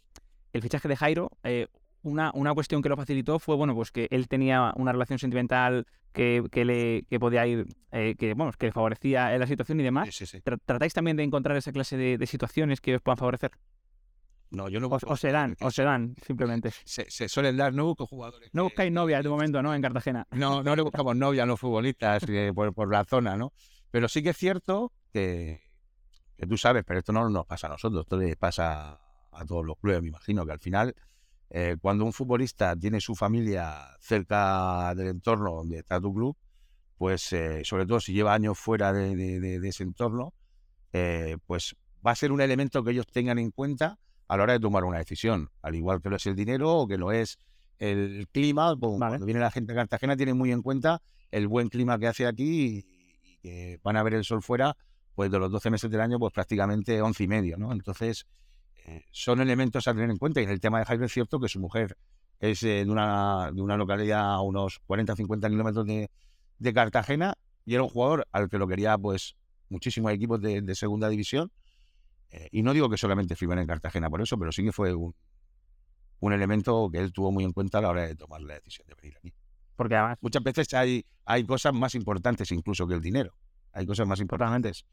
Speaker 1: el fichaje de Jairo, eh, una, una cuestión que lo facilitó fue, bueno, pues que él tenía una relación sentimental que, que le que podía ir, que, bueno, que favorecía la situación y demás. ¿Tratáis también de encontrar esa clase de, situaciones que os puedan favorecer?
Speaker 2: No, yo no
Speaker 1: busco. O, serán, o serán, simplemente.
Speaker 2: Se, suelen dar, no busco jugadores.
Speaker 1: No buscáis novias de momento, ¿no? En Cartagena.
Speaker 2: No, no le buscamos novias a los futbolistas por, por la zona, ¿no? Pero sí que es cierto que, tú sabes, pero esto no nos pasa a nosotros, esto le pasa a todos los clubes, me imagino, que al final, eh, cuando un futbolista tiene su familia cerca del entorno donde está tu club, pues eh, sobre todo si lleva años fuera de, ese entorno, eh, pues va a ser un elemento que ellos tengan en cuenta a la hora de tomar una decisión, al igual que lo es el dinero o que lo es el clima. Pues, cuando viene la gente de Cartagena, tiene muy en cuenta el buen clima que hace aquí y que van a ver el sol fuera pues de los 12 meses del año, pues prácticamente 11 y medio, ¿no? Entonces, eh, son elementos a tener en cuenta. Y en el tema de Jaime es cierto que su mujer es eh, de, una, de una localidad a unos 40 50 kilómetros de, Cartagena y era un jugador al que lo quería, pues, muchísimos equipos de, segunda división. Eh, y no digo que solamente firmara en Cartagena por eso, pero sí que fue un, un elemento que él tuvo muy en cuenta a la hora de tomar la decisión de venir aquí.
Speaker 1: Porque además...
Speaker 2: Muchas veces hay, hay cosas más importantes incluso que el dinero. Hay cosas más importantes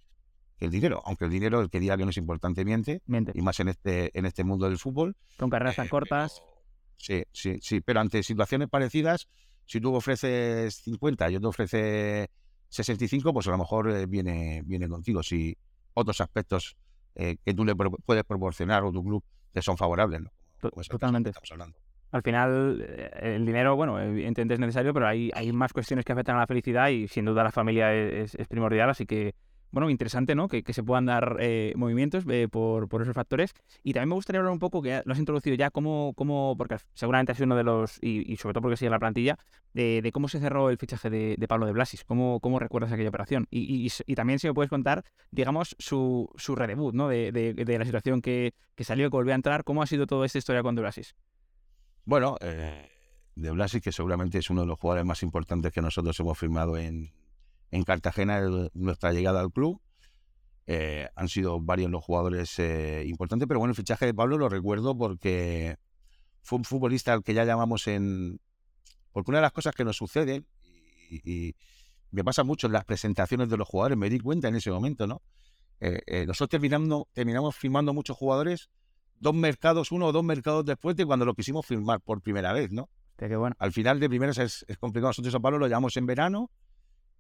Speaker 2: el dinero, aunque el dinero, el que diga que no es importante, miente, y más en este, en este mundo del fútbol.
Speaker 1: Con carreras tan eh, cortas.
Speaker 2: sí, sí, sí, pero ante situaciones parecidas, si tú ofreces 50 y otro ofrece 65, pues a lo mejor eh, viene, viene contigo. Si otros aspectos eh, que tú le puedes proporcionar o tu club te son favorables, ¿no?
Speaker 1: Totalmente. Al final, el dinero, bueno, evidentemente es necesario, pero hay, hay más cuestiones que afectan a la felicidad y sin duda la familia es primordial, así que bueno, interesante, ¿no? Que, se puedan dar eh, movimientos eh, por, esos factores. Y también me gustaría hablar un poco, que lo has introducido ya, cómo, cómo porque seguramente ha sido uno de los, y, sobre todo porque sigue la plantilla, de, cómo se cerró el fichaje de, Pablo de Blasis, cómo, cómo recuerdas aquella operación. Y, también si me puedes contar, digamos, su, su redebut, ¿no? De, la situación que, salió, que volvió a entrar, ¿cómo ha sido toda esta historia con de Blasis?
Speaker 2: Bueno, eh, de Blasis, que seguramente es uno de los jugadores más importantes que nosotros hemos firmado en en Cartagena nuestra llegada al club. Eh, han sido varios los jugadores eh, importantes, pero bueno, el fichaje de Pablo lo recuerdo porque fue un futbolista al que ya llamamos en... Porque una de las cosas que nos suceden, y, me pasa mucho en las presentaciones de los jugadores, me di cuenta en ese momento, ¿no? Eh, nosotros terminando, terminamos firmando muchos jugadores dos mercados, uno o dos mercados después de cuando lo quisimos firmar por primera vez, ¿no?
Speaker 1: Qué bueno.
Speaker 2: Al final de primeras es, es complicado. Nosotros a Pablo lo llamamos en verano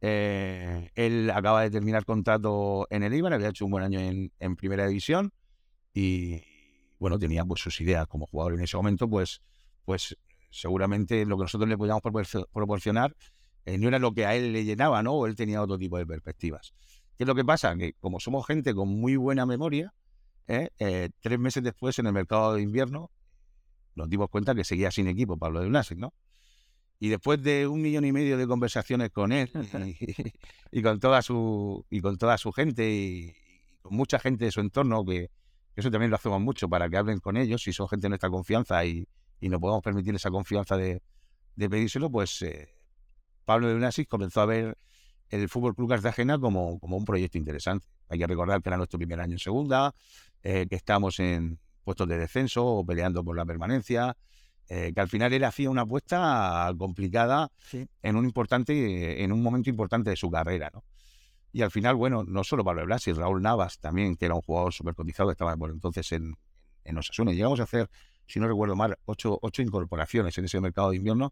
Speaker 2: eh, él acaba de terminar contrato en el Ibar, había hecho un buen año en, primera división y bueno, tenía pues sus ideas como jugador en ese momento, pues, pues seguramente lo que nosotros le podíamos proporcionar eh, no era lo que a él le llenaba, ¿no? O él tenía otro tipo de perspectivas. ¿Qué es lo que pasa? Que como somos gente con muy buena memoria, ¿eh? tres meses después en el mercado de invierno nos dimos cuenta que seguía sin equipo Pablo de Blasek, ¿no? Y después de un millón y medio de conversaciones con él y, con toda su y con toda su gente y, con mucha gente de su entorno, que, eso también lo hacemos mucho para que hablen con ellos, si son gente de nuestra confianza y, y no podemos permitir esa confianza de, pedírselo, pues eh, Pablo de Unasis comenzó a ver el Fútbol Club Cartagena como, como un proyecto interesante. Hay que recordar que era nuestro primer año en segunda, eh, que estamos en puestos de descenso o peleando por la permanencia, que al final él hacía una apuesta complicada en un importante, en un momento importante de su carrera, ¿no? Y al final, bueno, no solo Pablo Blasi, Raúl Navas también, que era un jugador súper cotizado, estaba bueno, entonces en, en Osasuna. Llegamos a hacer, si no recuerdo mal, ocho, ocho incorporaciones en ese mercado de invierno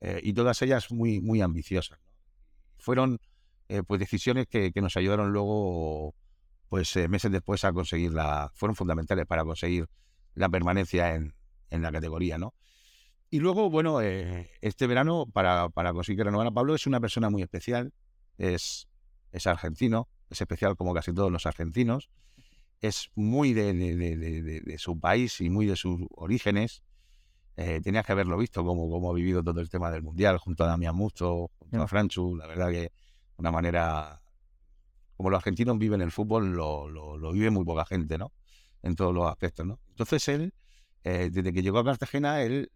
Speaker 2: eh, y todas ellas muy, muy ambiciosas. Fueron eh, pues decisiones que, nos ayudaron luego, pues eh, meses después a conseguirla, fueron fundamentales para conseguir la permanencia en, en la categoría, ¿no? Y luego, bueno, este verano, para, para conseguir renovar a Pablo, es una persona muy especial, es es argentino, es especial como casi todos los argentinos, es muy de, su país y muy de sus orígenes. Eh, tenías que haberlo visto, como, ha vivido todo el tema del Mundial, junto a Damián Musto, junto a Franchu, la verdad que una manera, como los argentinos viven el fútbol, lo, vive muy poca gente, ¿no? En todos los aspectos, ¿no? Entonces él, eh, desde que llegó a Cartagena, él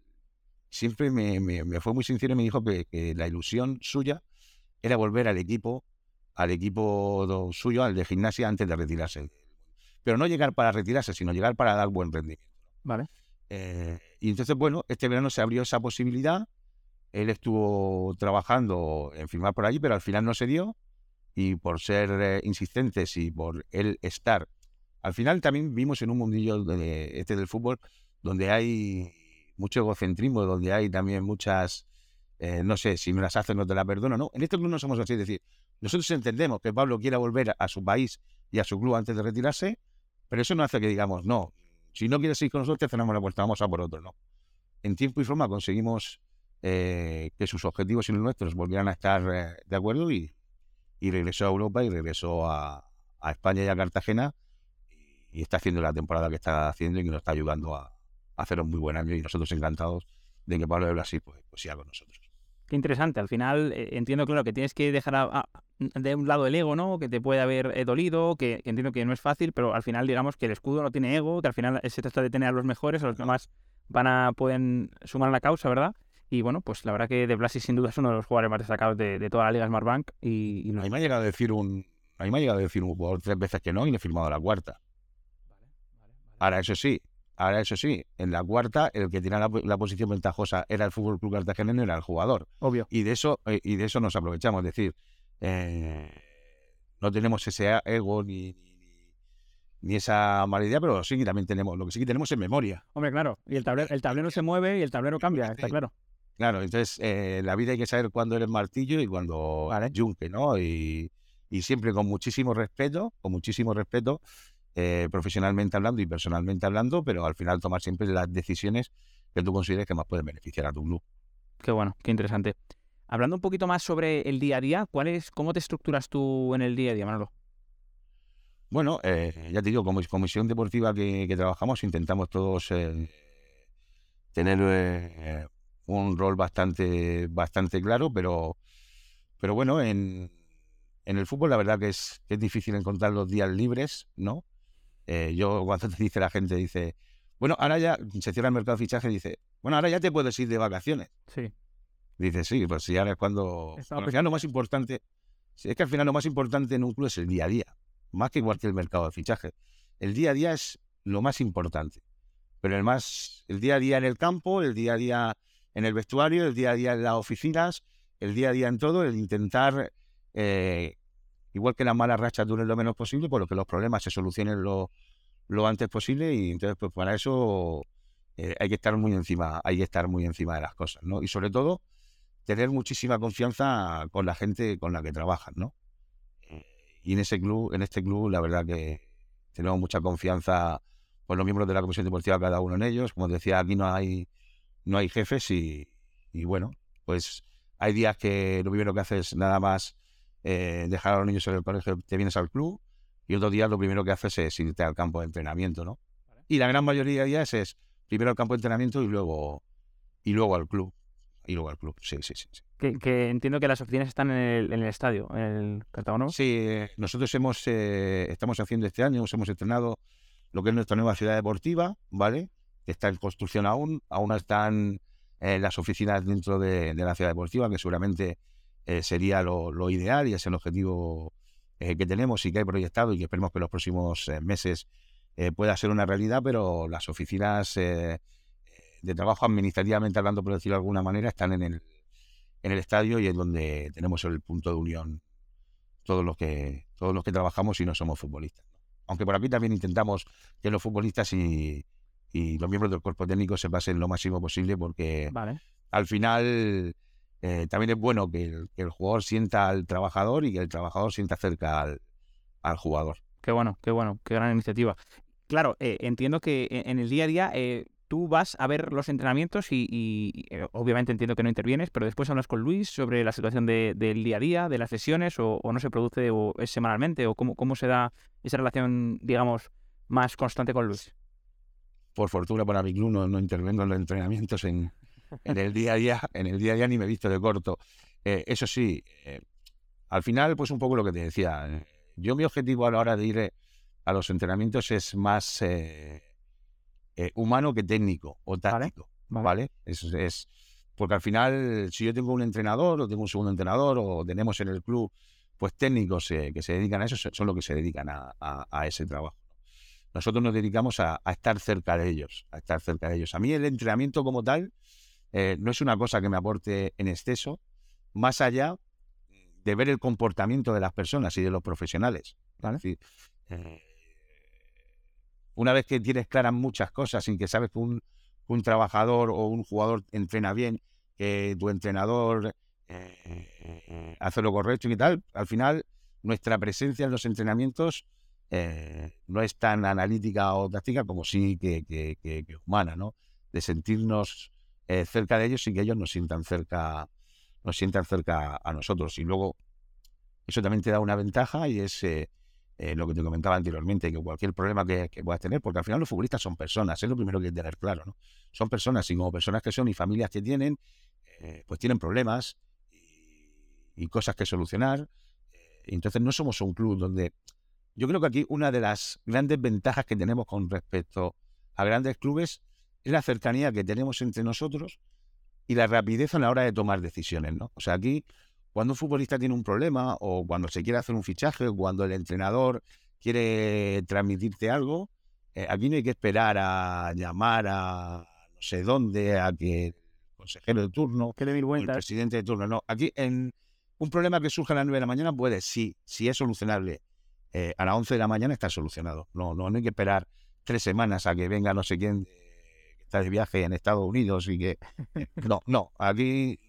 Speaker 2: siempre me, fue muy sincero y me dijo que, que la ilusión suya era volver al equipo al equipo suyo, al de gimnasia, antes de retirarse. Pero no llegar para retirarse, sino llegar para dar buen rendimiento.
Speaker 1: Vale.
Speaker 2: Eh, y entonces, bueno, este verano se abrió esa posibilidad. Él estuvo trabajando en firmar por allí, pero al final no se dio. Y por ser eh, insistentes y por él estar. Al final también vimos en un mundillo de, este del fútbol donde hay mucho egocentrismo, donde hay también muchas. Eh, no sé, si me las hacen no te la perdono. No, en este club no somos así. Es decir, nosotros entendemos que Pablo quiera volver a su país y a su club antes de retirarse, pero eso no hace que digamos, no, si no quieres ir con nosotros, te cerramos la puerta, vamos a por otro, no. En tiempo y forma conseguimos eh, que sus objetivos y los nuestros volvieran a estar eh, de acuerdo y, regresó a Europa y regresó a, España y a Cartagena y está haciendo la temporada que está haciendo y que nos está ayudando a, hacer un muy buen año y nosotros encantados de que Pablo de Brasil pues, pues siga con nosotros.
Speaker 1: Qué interesante. Al final eh, entiendo, claro, que tienes que dejar de un lado el ego, ¿no? Que te puede haber eh, dolido, que, entiendo que no es fácil, pero al final digamos que el escudo no tiene ego, que al final se trata de tener a los mejores, a los que más van a, pueden sumar a la causa, ¿verdad? Y bueno, pues la verdad que De Blasi sin duda es uno de los jugadores más destacados de, toda la Liga Smartbank. Y,
Speaker 2: y A mí me ha llegado a decir un. A mí me ha llegado a decir un jugador tres veces que no y le he firmado la cuarta. Ahora, eso sí, Ahora, eso sí, en la cuarta, el que tenía la, posición ventajosa era el Fútbol Club Cartagena, no era el jugador.
Speaker 1: Obvio.
Speaker 2: Y de eso, eh, y de eso nos aprovechamos. Es decir, eh, no tenemos ese ego ni, ni, esa mala idea, pero sí también tenemos, lo que sí que tenemos es memoria.
Speaker 1: Hombre, claro. Y el tablero, el tablero se mueve y el tablero cambia, está claro.
Speaker 2: Claro, entonces eh, la vida hay que saber cuándo eres martillo y cuándo vale. yunque, ¿no? Y, y siempre con muchísimo respeto, con muchísimo respeto, eh, profesionalmente hablando y personalmente hablando, pero al final tomar siempre las decisiones que tú consideres que más pueden beneficiar a tu club.
Speaker 1: Qué bueno, qué interesante. Hablando un poquito más sobre el día a día, ¿cuál es, ¿cómo te estructuras tú en el día a día, Manolo?
Speaker 2: Bueno, eh, ya te digo, como comisión deportiva que, trabajamos, intentamos todos eh, tener un rol bastante, bastante claro, pero, pero bueno, en, en el fútbol la verdad que es, que es difícil encontrar los días libres, ¿no? Eh, yo cuando te dice la gente, dice, bueno, ahora ya se cierra el mercado de fichaje, dice, bueno, ahora ya te puedes ir de vacaciones.
Speaker 1: Sí.
Speaker 2: Dice, sí, pues sí, ahora es cuando... al final lo más importante, es que al final lo más importante en un club es el día a día, más que igual que el mercado de fichaje. El día a día es lo más importante, pero el más, el día a día en el campo, el día a día en el vestuario, el día a día en las oficinas, el día a día en todo, el intentar eh, igual que las malas rachas duren lo menos posible, por lo que los problemas se solucionen lo, antes posible y entonces pues para eso eh, hay que estar muy encima, hay que estar muy encima de las cosas, ¿no? Y sobre todo tener muchísima confianza con la gente con la que trabajas, ¿no? Y en ese club, en este club, la verdad que tenemos mucha confianza con los miembros de la comisión deportiva, cada uno en ellos. Como decía, aquí no hay, no hay jefes y, y bueno, pues hay días que lo primero que haces nada más eh, dejar a los niños en el colegio, te vienes al club y otro día lo primero que haces es irte al campo de entrenamiento, ¿no? Y la gran mayoría de días es primero al campo de entrenamiento y luego, y luego al club. Y luego al club, sí, sí, sí.
Speaker 1: Que, entiendo que las oficinas están en el, en el estadio, en el Cartago
Speaker 2: Sí, nosotros hemos, eh, estamos haciendo este año, hemos entrenado lo que es nuestra nueva ciudad deportiva, ¿vale? Que está en construcción aún, aún están eh, las oficinas dentro de, de, la ciudad deportiva, que seguramente eh, sería lo, ideal y es el objetivo eh, que tenemos y que hay proyectado y que esperemos que en los próximos eh, meses pueda ser una realidad, pero las oficinas de trabajo administrativamente hablando, por decirlo de alguna manera, están en el, en el estadio y es donde tenemos el punto de unión todos los que todos los que trabajamos y no somos futbolistas. Aunque por aquí también intentamos que los futbolistas y, los miembros del cuerpo técnico se pasen lo máximo posible porque al final eh, también es bueno que el, jugador sienta al trabajador y que el trabajador sienta cerca al, al jugador.
Speaker 1: Qué bueno, qué bueno, qué gran iniciativa. Claro, eh, entiendo que en el día a día eh, tú vas a ver los entrenamientos y, obviamente entiendo que no intervienes, pero después hablas con Luis sobre la situación del día a día, de las sesiones, o, no se produce o es semanalmente, o cómo, cómo se da esa relación, digamos, más constante con Luis.
Speaker 2: Por fortuna para mi club no, intervengo en los entrenamientos en, el día a día, en el día a día ni me he visto de corto. Eh, eso sí, eh, al final, pues un poco lo que te decía. Yo mi objetivo a la hora de ir a los entrenamientos es más eh, humano que técnico o táctico, ¿vale? Es, porque al final, si yo tengo un entrenador o tengo un segundo entrenador o tenemos en el club pues técnicos eh, que se dedican a eso, son los que se dedican a, ese trabajo. Nosotros nos dedicamos a, estar cerca de ellos, a estar cerca de ellos. A mí el entrenamiento como tal eh, no es una cosa que me aporte en exceso, más allá de ver el comportamiento de las personas y de los profesionales. ¿vale? una vez que tienes claras muchas cosas y que sabes que un, trabajador o un jugador entrena bien, que tu entrenador eh, eh, hace lo correcto y tal, al final nuestra presencia en los entrenamientos eh, no es tan analítica o táctica como sí que, humana, ¿no? De sentirnos cerca de ellos y que ellos nos sientan cerca, nos sientan cerca a nosotros. Y luego eso también te da una ventaja y es eh, lo que te comentaba anteriormente, que cualquier problema que, puedas tener, porque al final los futbolistas son personas, es lo primero que hay que tener claro, ¿no? Son personas y como personas que son y familias que tienen, eh, pues tienen problemas y, cosas que solucionar. Eh, entonces no somos un club donde... Yo creo que aquí una de las grandes ventajas que tenemos con respecto a grandes clubes es la cercanía que tenemos entre nosotros y la rapidez a la hora de tomar decisiones, ¿no? O sea, aquí cuando un futbolista tiene un problema o cuando se quiere hacer un fichaje o cuando el entrenador quiere transmitirte algo, eh, aquí no hay que esperar a llamar a no sé dónde, a que el consejero de turno,
Speaker 1: que le
Speaker 2: el presidente de turno. No, aquí en un problema que surge a las 9 de la mañana puede, sí, si es solucionable. Eh, a las 11 de la mañana está solucionado. No, no, no hay que esperar tres semanas a que venga no sé quién está de viaje en Estados Unidos y que... No, no, aquí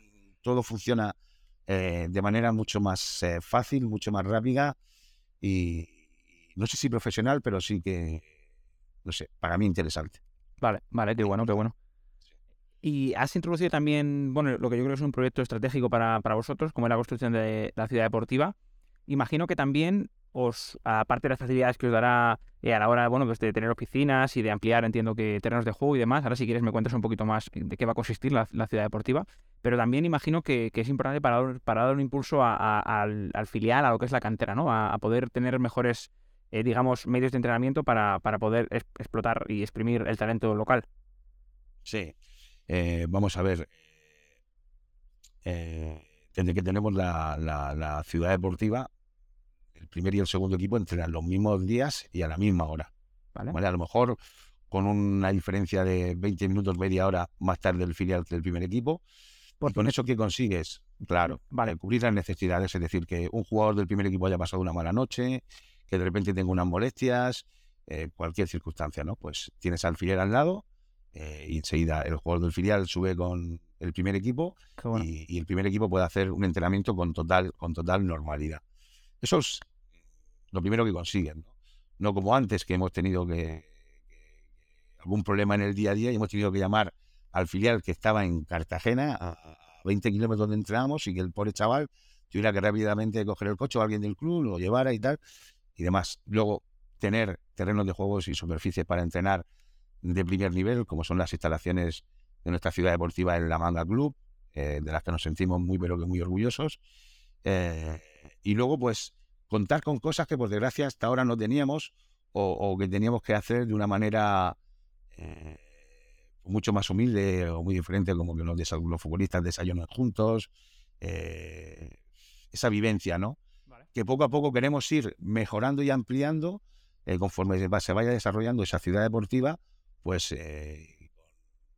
Speaker 2: todo funciona eh, de manera mucho más eh, fácil, mucho más rápida y no sé si profesional, pero sí que, no sé, para mí interesante.
Speaker 1: Vale, vale, qué bueno, qué bueno. Y has introducido también, bueno, lo que yo creo es un proyecto estratégico para, para vosotros, como es la construcción de la ciudad deportiva. Imagino que también os, aparte de las facilidades que os dará eh, a la hora bueno, pues de tener oficinas y de ampliar, entiendo que terrenos de juego y demás, ahora si quieres me cuentas un poquito más de qué va a consistir la, ciudad deportiva, pero también imagino que, es importante para, dar un impulso al, filial, a lo que es la cantera, ¿no? A, poder tener mejores, eh, digamos, medios de entrenamiento para, poder explotar y exprimir el talento local.
Speaker 2: Sí, eh, vamos a ver. desde que tenemos la, la ciudad deportiva, el primer y el segundo equipo entrenan los mismos días y a la misma hora. ¿vale? A lo mejor con una diferencia de 20 minutos, media hora más tarde del filial del primer equipo. ¿Y con eso qué consigues? Claro, vale. cubrir las necesidades, es decir, que un jugador del primer equipo haya pasado una mala noche, que de repente tenga unas molestias, eh, cualquier circunstancia, ¿no? Pues tienes al filial al lado eh, y enseguida el jugador del filial sube con el primer equipo y, y, el primer equipo puede hacer un entrenamiento con total, con total normalidad. Eso es lo primero que consiguen. ¿no? como antes que hemos tenido que, algún problema en el día a día y hemos tenido que llamar al filial que estaba en Cartagena a, 20 kilómetros donde entrábamos y que el pobre chaval tuviera que rápidamente coger el coche o alguien del club lo llevara y tal y demás. Luego tener terrenos de juegos y superficies para entrenar de primer nivel, como son las instalaciones de nuestra ciudad deportiva en la Manga Club, eh, de las que nos sentimos muy pero que muy orgullosos. Eh, y luego, pues, contar con cosas que por desgracia hasta ahora no teníamos o, que teníamos que hacer de una manera eh, mucho más humilde o muy diferente, como que los, los futbolistas desayunan juntos, eh, esa vivencia, ¿no? Que poco a poco queremos ir mejorando y ampliando eh, conforme se vaya desarrollando esa ciudad deportiva, pues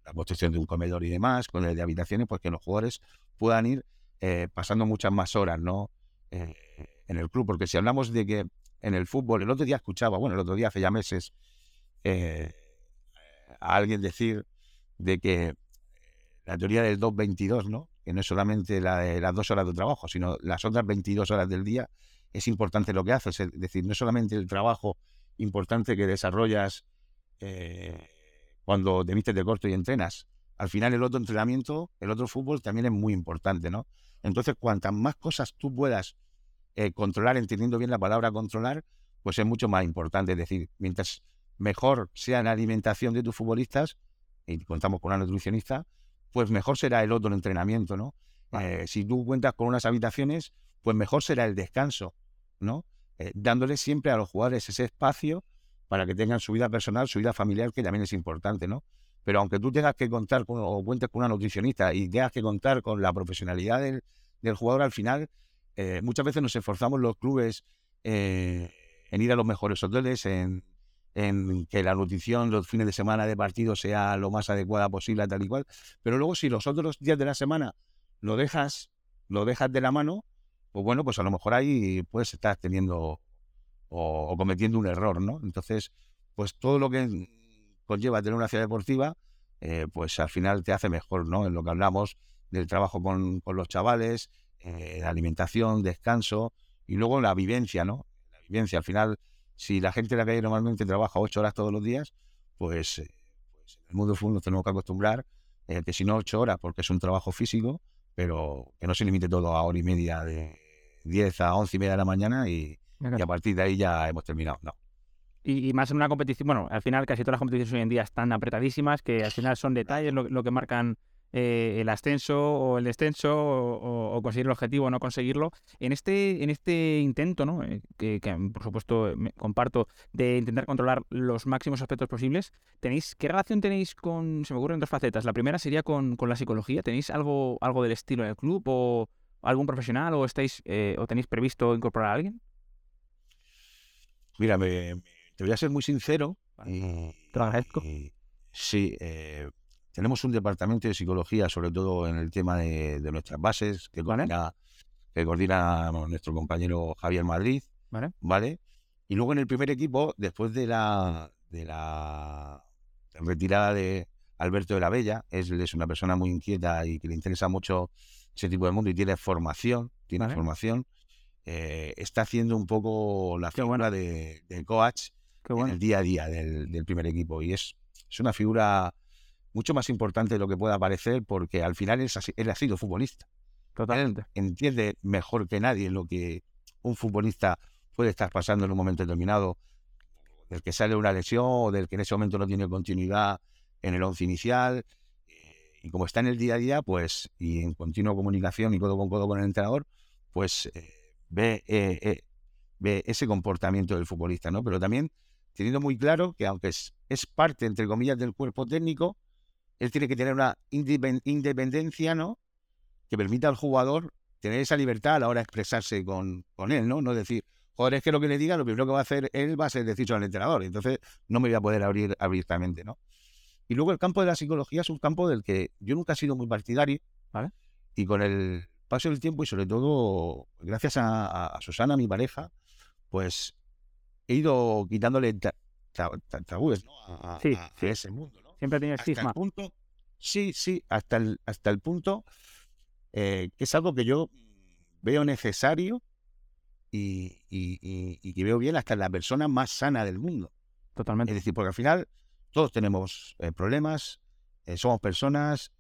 Speaker 2: la construcción de un comedor y demás, con el de habitaciones, pues que los jugadores puedan ir pasando muchas más horas, ¿no? Eh, en el club, porque si hablamos de que en el fútbol, el otro día escuchaba, bueno, el otro día hace ya meses, eh, a alguien decir de que la teoría del 2-22, ¿no? Que no es solamente la de las dos horas de trabajo, sino las otras 22 horas del día, es importante lo que haces. Es decir, no es solamente el trabajo importante que desarrollas cuando te vistes de corto y entrenas. Al final el otro entrenamiento, el otro fútbol también es muy importante, ¿no? Entonces, cuantas más cosas tú puedas eh, controlar, entendiendo bien la palabra controlar, pues es mucho más importante. Es decir, mientras mejor sea la alimentación de tus futbolistas, y contamos con una nutricionista, pues mejor será el otro entrenamiento, ¿no? Eh, si tú cuentas con unas habitaciones, pues mejor será el descanso, ¿no? Eh, dándoles siempre a los jugadores ese espacio para que tengan su vida personal, su vida familiar, que también es importante, ¿no? Pero aunque tú tengas que contar con, o cuentes con una nutricionista y tengas que contar con la profesionalidad del, jugador al final, eh, muchas veces nos esforzamos los clubes eh, en ir a los mejores hoteles, en, que la nutrición los fines de semana de partido sea lo más adecuada posible, tal y cual. Pero luego si los otros días de la semana lo dejas, lo dejas de la mano, pues bueno, pues a lo mejor ahí puedes estar teniendo o, cometiendo un error, ¿no? Entonces, pues todo lo que conlleva tener una ciudad deportiva, eh, pues al final te hace mejor, ¿no? En lo que hablamos del trabajo con, los chavales, eh, la alimentación, descanso y luego la vivencia, ¿no? La vivencia, al final, si la gente de la calle normalmente trabaja ocho horas todos los días, pues, eh, pues en el mundo del fútbol nos tenemos que acostumbrar que si no ocho horas, porque es un trabajo físico, pero que no se limite todo a hora y media de 10 a once y media de la mañana y, y a partir de ahí ya hemos terminado. No.
Speaker 1: Y, más en una competición, bueno, al final casi todas las competiciones hoy en día están apretadísimas, que al final son detalles lo, que marcan eh, el ascenso o el descenso o, conseguir el objetivo o no conseguirlo. En este, en este intento, ¿no? Eh, que, por supuesto comparto, de intentar controlar los máximos aspectos posibles, ¿tenéis qué relación tenéis con, se me ocurren dos facetas? La primera sería con, con la psicología. ¿Tenéis algo, algo del estilo en el club o algún profesional o estáis eh, o tenéis previsto incorporar a alguien?
Speaker 2: Mira, me, te voy a ser muy sincero.
Speaker 1: te lo agradezco.
Speaker 2: sí, eh, tenemos un departamento de psicología, sobre todo en el tema de, nuestras bases, que coordina, que coordina nuestro compañero Javier Madrid.
Speaker 1: ¿Vale?
Speaker 2: ¿Vale? Y luego en el primer equipo, después de la, de la retirada de Alberto de la Bella, es, es una persona muy inquieta y que le interesa mucho ese tipo de mundo y tiene formación, tiene formación. Eh, está haciendo un poco la figura de, coach en el día a día del, primer equipo. Y es, es, una figura mucho más importante de lo que pueda parecer porque al final él, él ha sido futbolista.
Speaker 1: Totalmente.
Speaker 2: entiende mejor que nadie lo que un futbolista puede estar pasando en un momento determinado, del que sale una lesión o del que en ese momento no tiene continuidad en el once inicial. Y como está en el día a día, pues, y en continua comunicación y codo con codo con el entrenador, pues eh, ve, eh, eh, ve ese comportamiento del futbolista, ¿no? Pero también teniendo muy claro que aunque es, es parte, entre comillas, del cuerpo técnico, él tiene que tener una independencia, ¿no? Que permita al jugador tener esa libertad a la hora de expresarse con, con él, ¿no? No decir, joder, es que lo que le diga, lo primero que va a hacer él va a ser decirlo al entrenador. Entonces no me voy a poder abrir abiertamente, ¿no? Y luego el campo de la psicología es un campo del que yo nunca he sido muy partidario, ¿vale? Y con el, paso del tiempo y sobre todo gracias a, Susana, mi pareja, pues he ido quitándole tabúes a, ese mundo. ¿no?
Speaker 1: Siempre tiene estigma.
Speaker 2: punto, sí, sí, hasta el, hasta el punto eh, que es algo que yo veo necesario y, que veo bien hasta la persona más sana del mundo.
Speaker 1: Totalmente.
Speaker 2: Es decir, porque al final todos tenemos eh, problemas, eh, somos personas,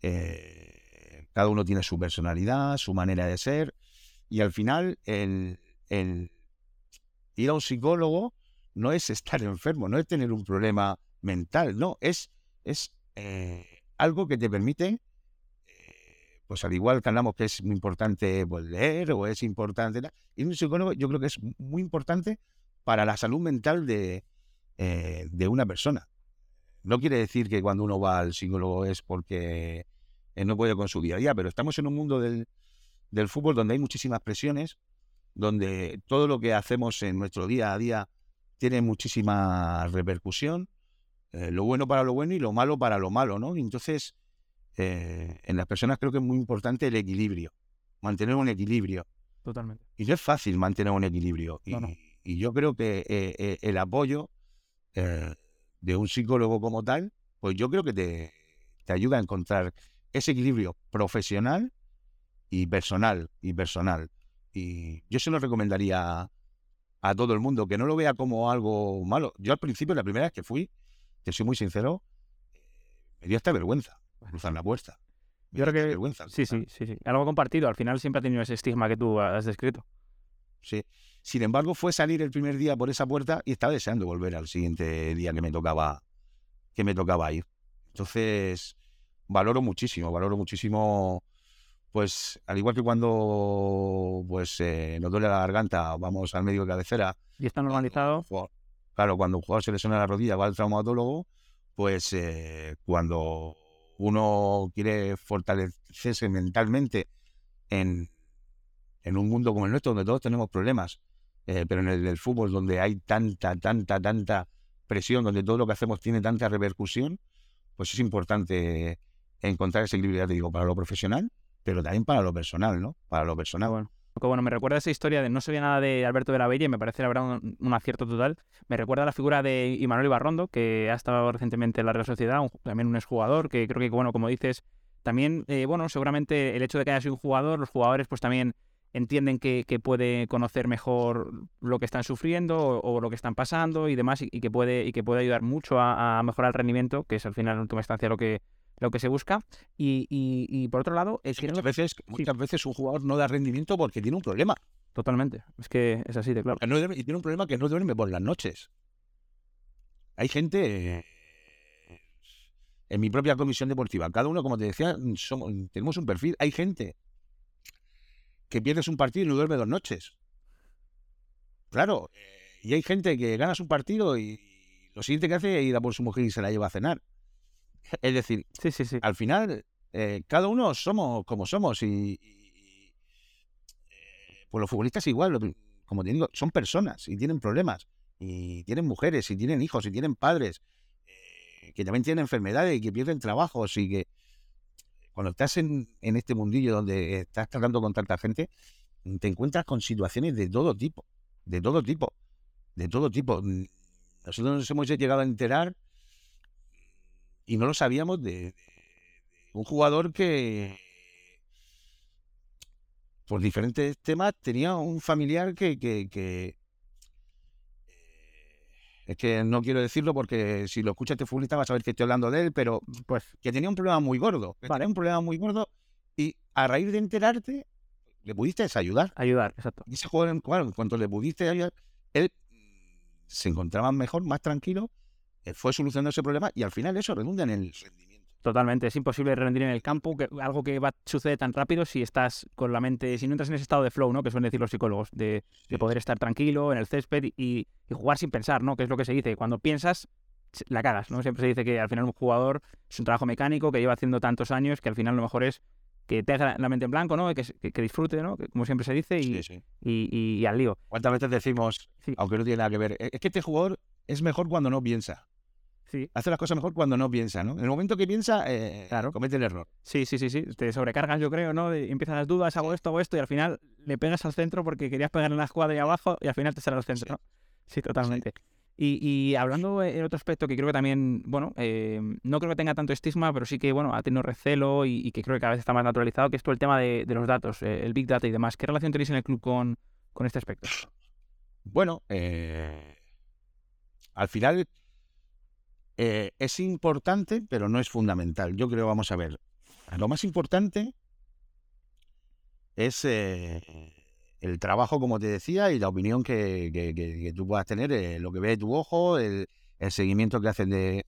Speaker 2: cada uno tiene su personalidad, su manera de ser, y al final el, ir a un psicólogo no es estar enfermo, no es tener un problema mental, no, es, es eh, algo que te permite, eh, pues al igual que hablamos que es muy importante pues, leer o es importante, y un psicólogo yo creo que es muy importante para la salud mental de, eh, de una persona. No quiere decir que cuando uno va al psicólogo es porque no puede con su día a día, pero estamos en un mundo del, fútbol donde hay muchísimas presiones, donde todo lo que hacemos en nuestro día a día tiene muchísima repercusión eh, lo bueno para lo bueno y lo malo para lo malo, ¿no? Entonces, eh, en las personas creo que es muy importante el equilibrio, mantener un equilibrio.
Speaker 1: Totalmente.
Speaker 2: Y no es fácil mantener un equilibrio. Y, y yo creo que eh, el apoyo de un psicólogo como tal, pues yo creo que te, te ayuda a encontrar ese equilibrio profesional y personal, y personal. Y yo se lo recomendaría a todo el mundo, que no lo vea como algo malo. Yo al principio, la primera vez que fui, te soy muy sincero, me dio hasta vergüenza cruzar la puerta.
Speaker 1: Yo creo que vergüenza, sí, sí, sí, sí. Algo compartido. Al final siempre ha tenido ese estigma que tú has descrito.
Speaker 2: Sí. Sin embargo, fue salir el primer día por esa puerta y estaba deseando volver al siguiente día que me tocaba, que me tocaba ir. Entonces, valoro muchísimo, valoro muchísimo pues al igual que cuando pues eh, nos duele la garganta, vamos al médico de cabecera.
Speaker 1: ¿Y está normalizado?
Speaker 2: claro, cuando un jugador se lesiona la rodilla, va al traumatólogo, pues eh, cuando uno quiere fortalecerse mentalmente en, en, un mundo como el nuestro, donde todos tenemos problemas, eh, pero en el del fútbol, donde hay tanta, tanta, tanta presión, donde todo lo que hacemos tiene tanta repercusión, pues es importante encontrar ese equilibrio, te digo, para lo profesional pero también para lo personal, ¿no? Para lo personal.
Speaker 1: Bueno. bueno, me recuerda esa historia de no sabía nada de Alberto de la Bella y me parece la un, acierto total. Me recuerda la figura de Imanol Ibarrondo, que ha estado recientemente en la Real Sociedad, también un exjugador, que creo que, bueno, como dices, también, eh, bueno, seguramente el hecho de que haya sido un jugador, los jugadores pues también entienden que, puede conocer mejor lo que están sufriendo o, lo que están pasando y demás, y, que, puede, y que puede ayudar mucho a, a, mejorar el rendimiento, que es al final en última instancia lo que, lo que se busca. Y, y, por otro lado,
Speaker 2: es que muchas, veces, muchas veces un jugador no da rendimiento porque tiene un problema.
Speaker 1: Totalmente. Es que es así de claro.
Speaker 2: y tiene un problema que no duerme por las noches. Hay gente en mi propia comisión deportiva. Cada uno, como te decía, somos, tenemos un perfil. Hay gente que pierdes un partido y no duerme dos noches. Claro. Y hay gente que ganas un partido y lo siguiente que hace es ir a por su mujer y se la lleva a cenar. Es decir, sí, sí, sí. al final, eh, cada uno somos como somos y, eh, pues los futbolistas igual, como te digo, son personas y tienen problemas y tienen mujeres y tienen hijos y tienen padres eh, que también tienen enfermedades y que pierden trabajos y que cuando estás en, en este mundillo donde estás tratando con tanta gente, te encuentras con situaciones de todo tipo, de todo tipo, de todo tipo. Nosotros nos hemos llegado a enterar y no lo sabíamos de, un jugador que por diferentes temas tenía un familiar que, que, eh, es que no quiero decirlo porque si lo escucha este futbolista vas a ver que estoy hablando de él, pero pues que tenía un problema muy gordo, tenía un problema muy gordo y a raíz de enterarte le pudiste ayudar.
Speaker 1: Ayudar, exacto.
Speaker 2: Y ese jugador, en cuanto le pudiste ayudar, él se encontraba mejor, más tranquilo fue solucionando ese problema y al final eso redunda en el rendimiento.
Speaker 1: Totalmente, es imposible rendir en el campo, que, algo que va, sucede tan rápido si estás con la mente, si no entras en ese estado de flow, ¿no? Que suelen decir los psicólogos, de, poder estar tranquilo en el césped y, jugar sin pensar, ¿no? Que es lo que se dice. Cuando piensas, la cagas, ¿no? Siempre se dice que al final un jugador es un trabajo mecánico que lleva haciendo tantos años que al final lo mejor es que te haga la mente en blanco, ¿no? Que, que, disfrute, ¿no? como siempre se dice, y, y, y, al lío.
Speaker 2: ¿Cuántas veces decimos, aunque no tiene nada que ver, es que este jugador es mejor cuando no piensa? Hace las cosas mejor cuando no piensa, ¿no? En el momento que piensa, eh, claro. comete el error.
Speaker 1: Sí, sí, sí, sí. Te sobrecargas, yo creo, ¿no? empiezan las dudas, hago esto, hago esto, y al final le pegas al centro porque querías pegar en la escuadra y abajo, y al final te sale al centro, ¿no? Sí, totalmente. Y, y, hablando en otro aspecto que creo que también, bueno, eh, no creo que tenga tanto estigma, pero sí que, bueno, ha tenido recelo y, que creo que cada vez está más naturalizado, que es todo el tema de, los datos, eh, el Big Data y demás. ¿Qué relación tenéis en el club con, con este aspecto?
Speaker 2: Bueno, al final eh, es importante, pero no es fundamental. Yo creo, vamos a ver, lo más importante es eh, el trabajo, como te decía, y la opinión que, tú puedas tener, eh, lo que ve tu ojo, el, seguimiento que hacen de,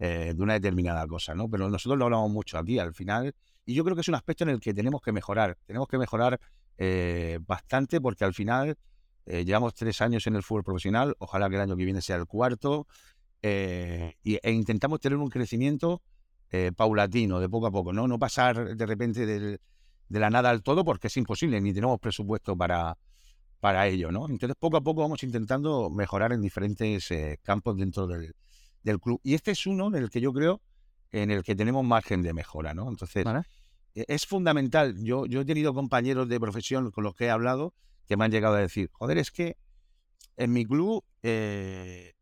Speaker 2: de, una determinada cosa, ¿no? Pero nosotros lo hablamos mucho aquí al final, y yo creo que es un aspecto en el que tenemos que mejorar. Tenemos que mejorar bastante porque al final llevamos tres años en el fútbol profesional, ojalá que el año que viene sea el cuarto. Eh, e intentamos tener un crecimiento eh, paulatino, de poco a poco, ¿no? No pasar de repente de la nada al todo porque es imposible, ni tenemos presupuesto para, para ello, ¿no? Entonces, poco a poco vamos intentando mejorar en diferentes eh, campos dentro del, del club. Y este es uno en el que yo creo en el que tenemos margen de mejora, ¿no? Entonces, e, es fundamental. Yo, yo he tenido compañeros de profesión con los que he hablado que me han llegado a decir, joder, es que en mi club eh,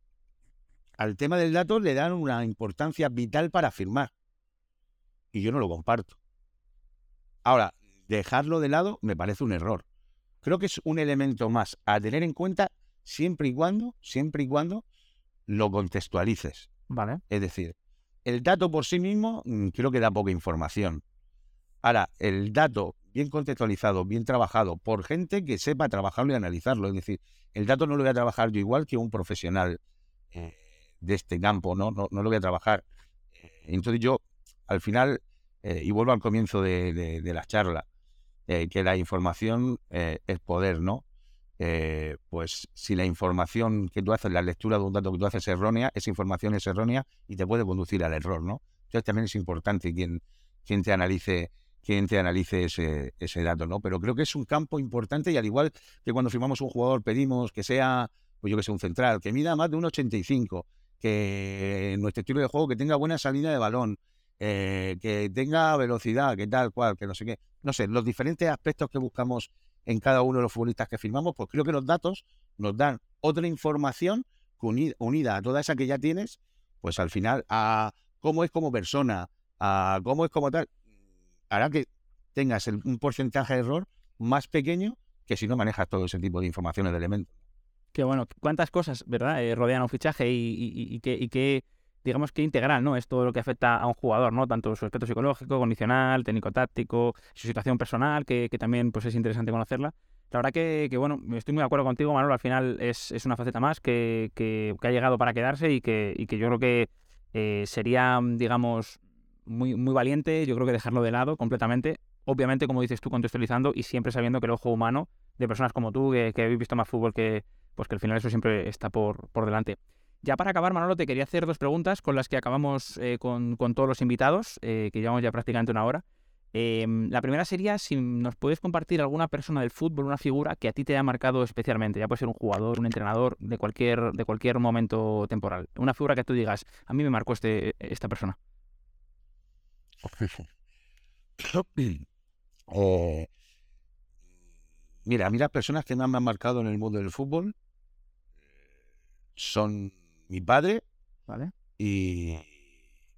Speaker 2: al tema del dato le dan una importancia vital para firmar. Y yo no lo comparto. Ahora, dejarlo de lado me parece un error. Creo que es un elemento más a tener en cuenta siempre y cuando, siempre y cuando lo contextualices.
Speaker 1: Vale.
Speaker 2: Es decir, el dato por sí mismo mm, creo que da poca información. Ahora, el dato bien contextualizado, bien trabajado, por gente que sepa trabajarlo y analizarlo. Es decir, el dato no lo voy a trabajar yo igual que un profesional eh, de este campo, ¿no? No, lo voy a trabajar. Eh, entonces yo, al final, eh, y vuelvo al comienzo de, la charla, que la información es poder, ¿no? pues si la información que tú haces, la lectura de un dato que tú haces es errónea, esa información es errónea y te puede conducir al error, ¿no? Entonces también es importante quien, quien te analice quien te analice ese, ese dato, ¿no? Pero creo que es un campo importante y al igual que cuando firmamos un jugador pedimos que sea, pues yo que sé, un central, que mida más de un 85, que nuestro estilo de juego que tenga buena salida de balón, eh, que tenga velocidad, que tal cual, que no sé qué. No sé, los diferentes aspectos que buscamos en cada uno de los futbolistas que firmamos, pues creo que los datos nos dan otra información unida a toda esa que ya tienes, pues al final a cómo es como persona, a cómo es como tal hará que tengas un porcentaje de error más pequeño que si no manejas todo ese tipo de informaciones de elementos.
Speaker 1: Qué bueno, cuántas cosas, ¿verdad? Eh, rodean un fichaje y, que, digamos que integral, ¿no? Es todo lo que afecta a un jugador, ¿no? Tanto su aspecto psicológico, condicional, técnico-táctico, su situación personal, que, también pues es interesante conocerla. La verdad que, bueno, estoy muy de acuerdo contigo, Manuel, al final es, una faceta más que, ha llegado para quedarse y que, yo creo que eh, sería, digamos, muy valiente, yo creo que dejarlo de lado completamente. Obviamente, como dices tú, contextualizando y siempre sabiendo que el ojo humano de personas como tú, que, habéis visto más fútbol que, pues que al final eso siempre está por, por delante. Ya para acabar, Manolo, te quería hacer dos preguntas con las que acabamos eh, con, con, todos los invitados, eh, que llevamos ya prácticamente una hora. Em, la primera sería si nos puedes compartir alguna persona del fútbol, una figura que a ti te haya marcado especialmente. Ya puede ser un jugador, un entrenador, de cualquier, de cualquier momento temporal. Una figura que tú digas, a mí me marcó este, esta persona.
Speaker 2: Eh, mira, a mí las personas que más me han marcado en el mundo del fútbol son mi padre
Speaker 1: ¿Vale?
Speaker 2: y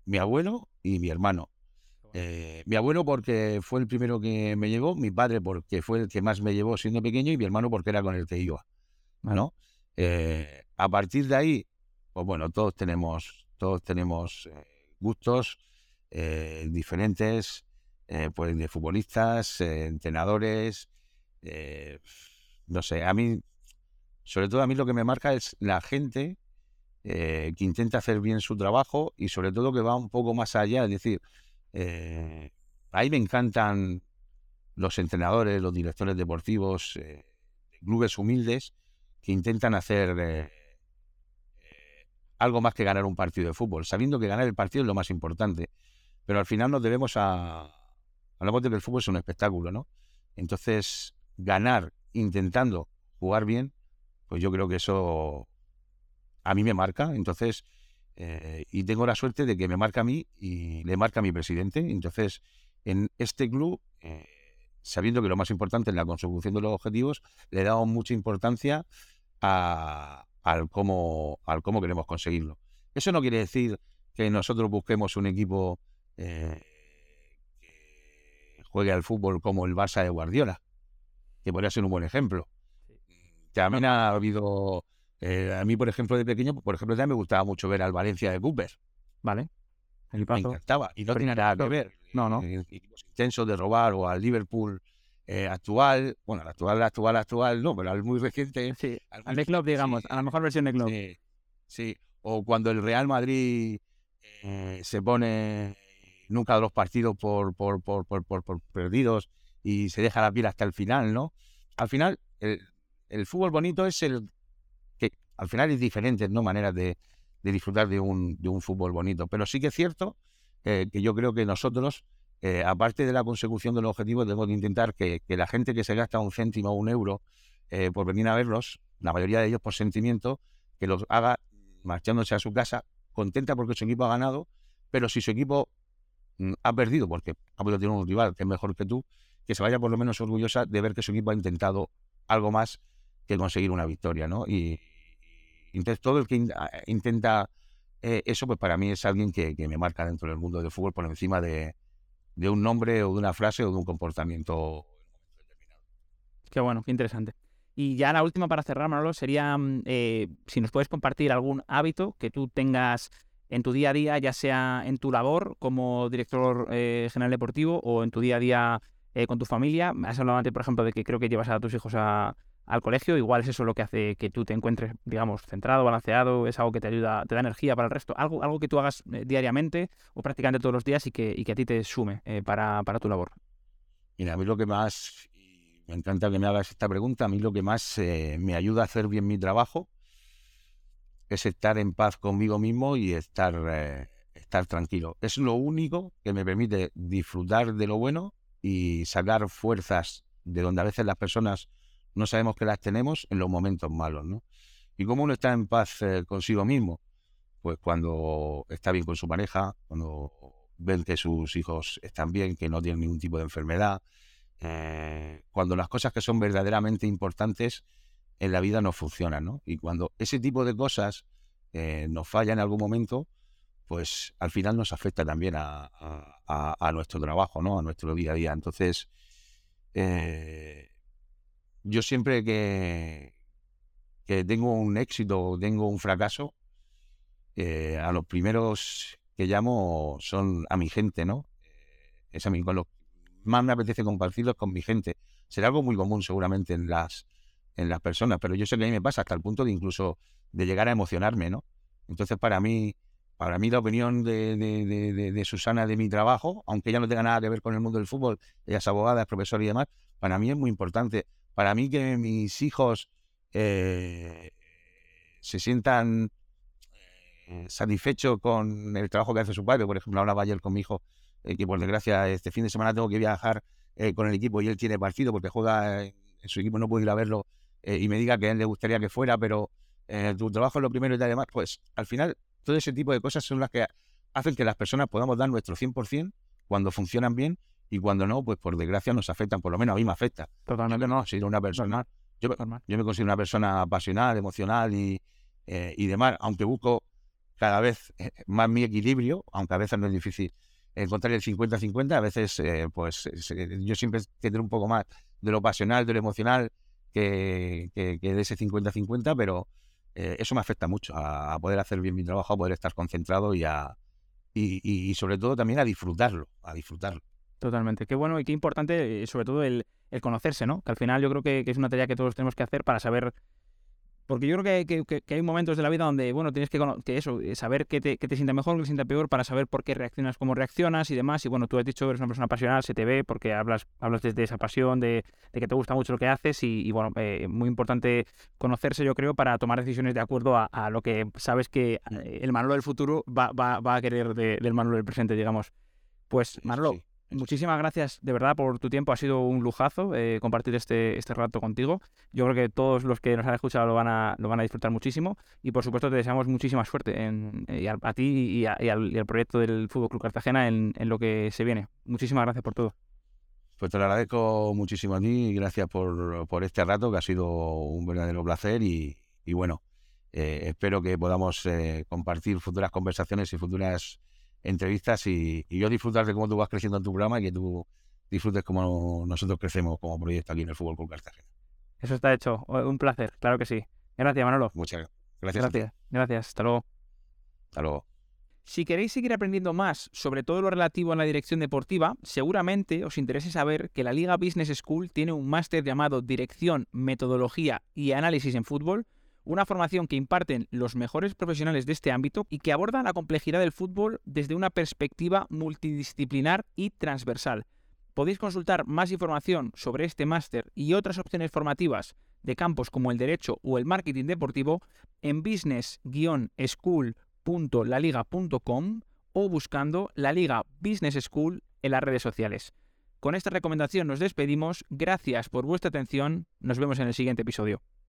Speaker 2: mi abuelo y mi hermano. Eh, mi abuelo porque fue el primero que me llevó, mi padre porque fue el que más me llevó siendo pequeño y mi hermano porque era con el que iba. ¿no? Eh, a partir de ahí, pues bueno, todos tenemos, todos tenemos gustos eh, diferentes, eh, pues de futbolistas, eh, entrenadores, no sé, a mí, sobre todo a mí lo que me marca es la gente que intenta hacer bien su trabajo y sobre todo que va un poco más allá, es decir, ahí me encantan los entrenadores, los directores deportivos, clubes humildes que intentan hacer algo más que ganar un partido de fútbol, sabiendo que ganar el partido es lo más importante. Pero al final nos debemos a... Hablamos de que el fútbol es un espectáculo, ¿no? Entonces, ganar intentando jugar bien, pues yo creo que eso a mí me marca. Entonces, eh, y tengo la suerte de que me marca a mí y le marca a mi presidente. Entonces, en este club, eh, sabiendo que lo más importante es la consecución de los objetivos, le damos mucha importancia al, cómo, queremos conseguirlo. Eso no quiere decir que nosotros busquemos un equipo eh, juegue al fútbol como el Barça de Guardiola, que podría ser un buen ejemplo. También ha habido, eh, a mí por ejemplo de pequeño, por ejemplo también me gustaba mucho ver al Valencia de Cooper.
Speaker 1: Vale.
Speaker 2: El me encantaba y no tiene nada que ver.
Speaker 1: No, no.
Speaker 2: Eh, equipos intensos de robar o al Liverpool actual, bueno, al actual, actual, actual, no, pero al muy reciente.
Speaker 1: Sí, al, de club, digamos, a la mejor versión de club.
Speaker 2: Sí, sí, o cuando el Real Madrid se pone nunca da los partidos por, por, por, por, perdidos y se deja la piel hasta el final, ¿no? Al final, el, fútbol bonito es el que al final es diferente, ¿no? Maneras de, disfrutar de un, de un fútbol bonito. Pero sí que es cierto que yo creo que nosotros, eh, aparte de la consecución de los objetivos, debemos de intentar que, la gente que se gasta un céntimo o un euro eh, por venir a verlos, la mayoría de ellos por sentimiento, que los haga marchándose a su casa contenta porque su equipo ha ganado, pero si su equipo ha perdido porque ha podido tener un rival que es mejor que tú, que se vaya por lo menos orgullosa de ver que su equipo ha intentado algo más que conseguir una victoria, ¿no? Y, todo el que intenta eh, eso, pues para mí es alguien que, me marca dentro del mundo del fútbol por encima de, un nombre o de una frase o de un comportamiento
Speaker 1: Qué bueno, qué interesante. Y ya la última para cerrar, Manolo, sería mm, eh, si nos puedes compartir algún hábito que tú tengas en tu día a día, ya sea en tu labor como director eh, general deportivo o en tu día a día con tu familia. Has hablado antes, por ejemplo, de que creo que llevas a tus hijos al colegio, igual es eso lo que hace que tú te encuentres, digamos, centrado, balanceado, es algo que te ayuda, te da energía para el resto, algo, algo que tú hagas eh, diariamente o prácticamente todos los días y que, y que a ti te sume eh, para, para, tu labor.
Speaker 2: Mira, a mí lo que más, me encanta que me hagas esta pregunta, a mí lo que más eh, me ayuda a hacer bien mi trabajo es estar en paz conmigo mismo y estar, estar tranquilo. Es lo único que me permite disfrutar de lo bueno y sacar fuerzas de donde a veces las personas no sabemos que las tenemos en los momentos malos, ¿no? Y cómo uno está en paz eh, consigo mismo, pues cuando está bien con su pareja, cuando ven que sus hijos están bien, que no tienen ningún tipo de enfermedad, eh, cuando las cosas que son verdaderamente importantes en la vida no funcionan, ¿no? Y cuando ese tipo de cosas eh, nos falla en algún momento, pues al final nos afecta también a, nuestro trabajo, ¿no? A nuestro día a día. Entonces, yo siempre que, tengo un éxito o tengo un fracaso, eh, a los primeros que llamo son a mi gente, ¿no? Eh, es a mí, con lo más me apetece compartirlos con mi gente. Será algo muy común seguramente en las, en las personas, pero yo sé que a mí me pasa hasta el punto de incluso de llegar a emocionarme, ¿no? Entonces para mí, para mí la opinión de, Susana de mi trabajo, aunque ella no tenga nada que ver con el mundo del fútbol, ella es abogada, es profesora y demás, para mí es muy importante para mí que mis hijos eh, se sientan eh, satisfechos con el trabajo que hace su padre. Por ejemplo, hablaba ayer con mi hijo eh, que por desgracia este fin de semana tengo que viajar con el equipo y él tiene partido porque juega en su equipo, no puedo ir a verlo y me diga que a él le gustaría que fuera, pero tu trabajo es lo primero y además, pues al final todo ese tipo de cosas son las que hacen que las personas podamos dar nuestro 100% cuando funcionan bien y cuando no, pues por desgracia nos afectan, por lo menos a mí me afecta.
Speaker 1: Totalmente.
Speaker 2: no, soy una persona. Yo, yo, me considero una persona apasionada, emocional y, eh, y demás, aunque busco cada vez eh, más mi equilibrio, aunque a veces no es difícil encontrar el 50-50, a veces eh, pues yo siempre tendré un poco más de lo pasional, de lo emocional que, que, de ese 50-50, pero eso me afecta mucho a, poder hacer bien mi trabajo, a poder estar concentrado y, a, y, sobre todo también a disfrutarlo, a disfrutarlo.
Speaker 1: Totalmente. Qué bueno y qué importante, eh, sobre todo, el, conocerse, ¿no? Que al final yo creo que, es una tarea que todos tenemos que hacer para saber. Porque yo creo que, hay momentos de la vida donde, bueno, tienes que, que eso, eh, saber qué te, qué te sienta mejor, qué te sienta peor, para saber por qué reaccionas, cómo reaccionas y demás. Y bueno, tú has dicho que eres una persona apasionada, se te ve porque hablas, hablas desde esa pasión, de, que te gusta mucho lo que haces. Y, bueno, eh, muy importante conocerse, yo creo, para tomar decisiones de acuerdo a, lo que sabes que el Manolo del futuro va, va, va a querer del Manolo del presente, digamos. Pues, Manolo, Muchísimas gracias de verdad por tu tiempo. Ha sido un lujazo eh, compartir este, este rato contigo. Yo creo que todos los que nos han escuchado lo van a, lo van a disfrutar muchísimo. Y por supuesto te deseamos muchísima suerte en, eh, a, ti y, al, proyecto del Fútbol Club Cartagena en, lo que se viene. Muchísimas gracias por todo.
Speaker 2: Pues te lo agradezco muchísimo a ti y gracias por, este rato que ha sido un verdadero placer y, bueno, eh, espero que podamos compartir futuras conversaciones y futuras entrevistas y, yo disfrutar de cómo tú vas creciendo en tu programa y que tú disfrutes como nosotros crecemos como proyecto aquí en el Fútbol Club Cartagena.
Speaker 1: Eso está hecho. Un placer, claro que sí. Gracias, Manolo.
Speaker 2: Muchas gracias.
Speaker 1: Gracias. Gracias. Hasta luego.
Speaker 2: Hasta luego.
Speaker 1: Si queréis seguir aprendiendo más sobre todo lo relativo a la dirección deportiva, seguramente os interese saber que la Liga Business School tiene un máster llamado Dirección, Metodología y Análisis en Fútbol, una formación que imparten los mejores profesionales de este ámbito y que aborda la complejidad del fútbol desde una perspectiva multidisciplinar y transversal. Podéis consultar más información sobre este máster y otras opciones formativas de campos como el derecho o el marketing deportivo en business-school.laliga.com o buscando la Liga Business School en las redes sociales. Con esta recomendación nos despedimos, gracias por vuestra atención, nos vemos en el siguiente episodio.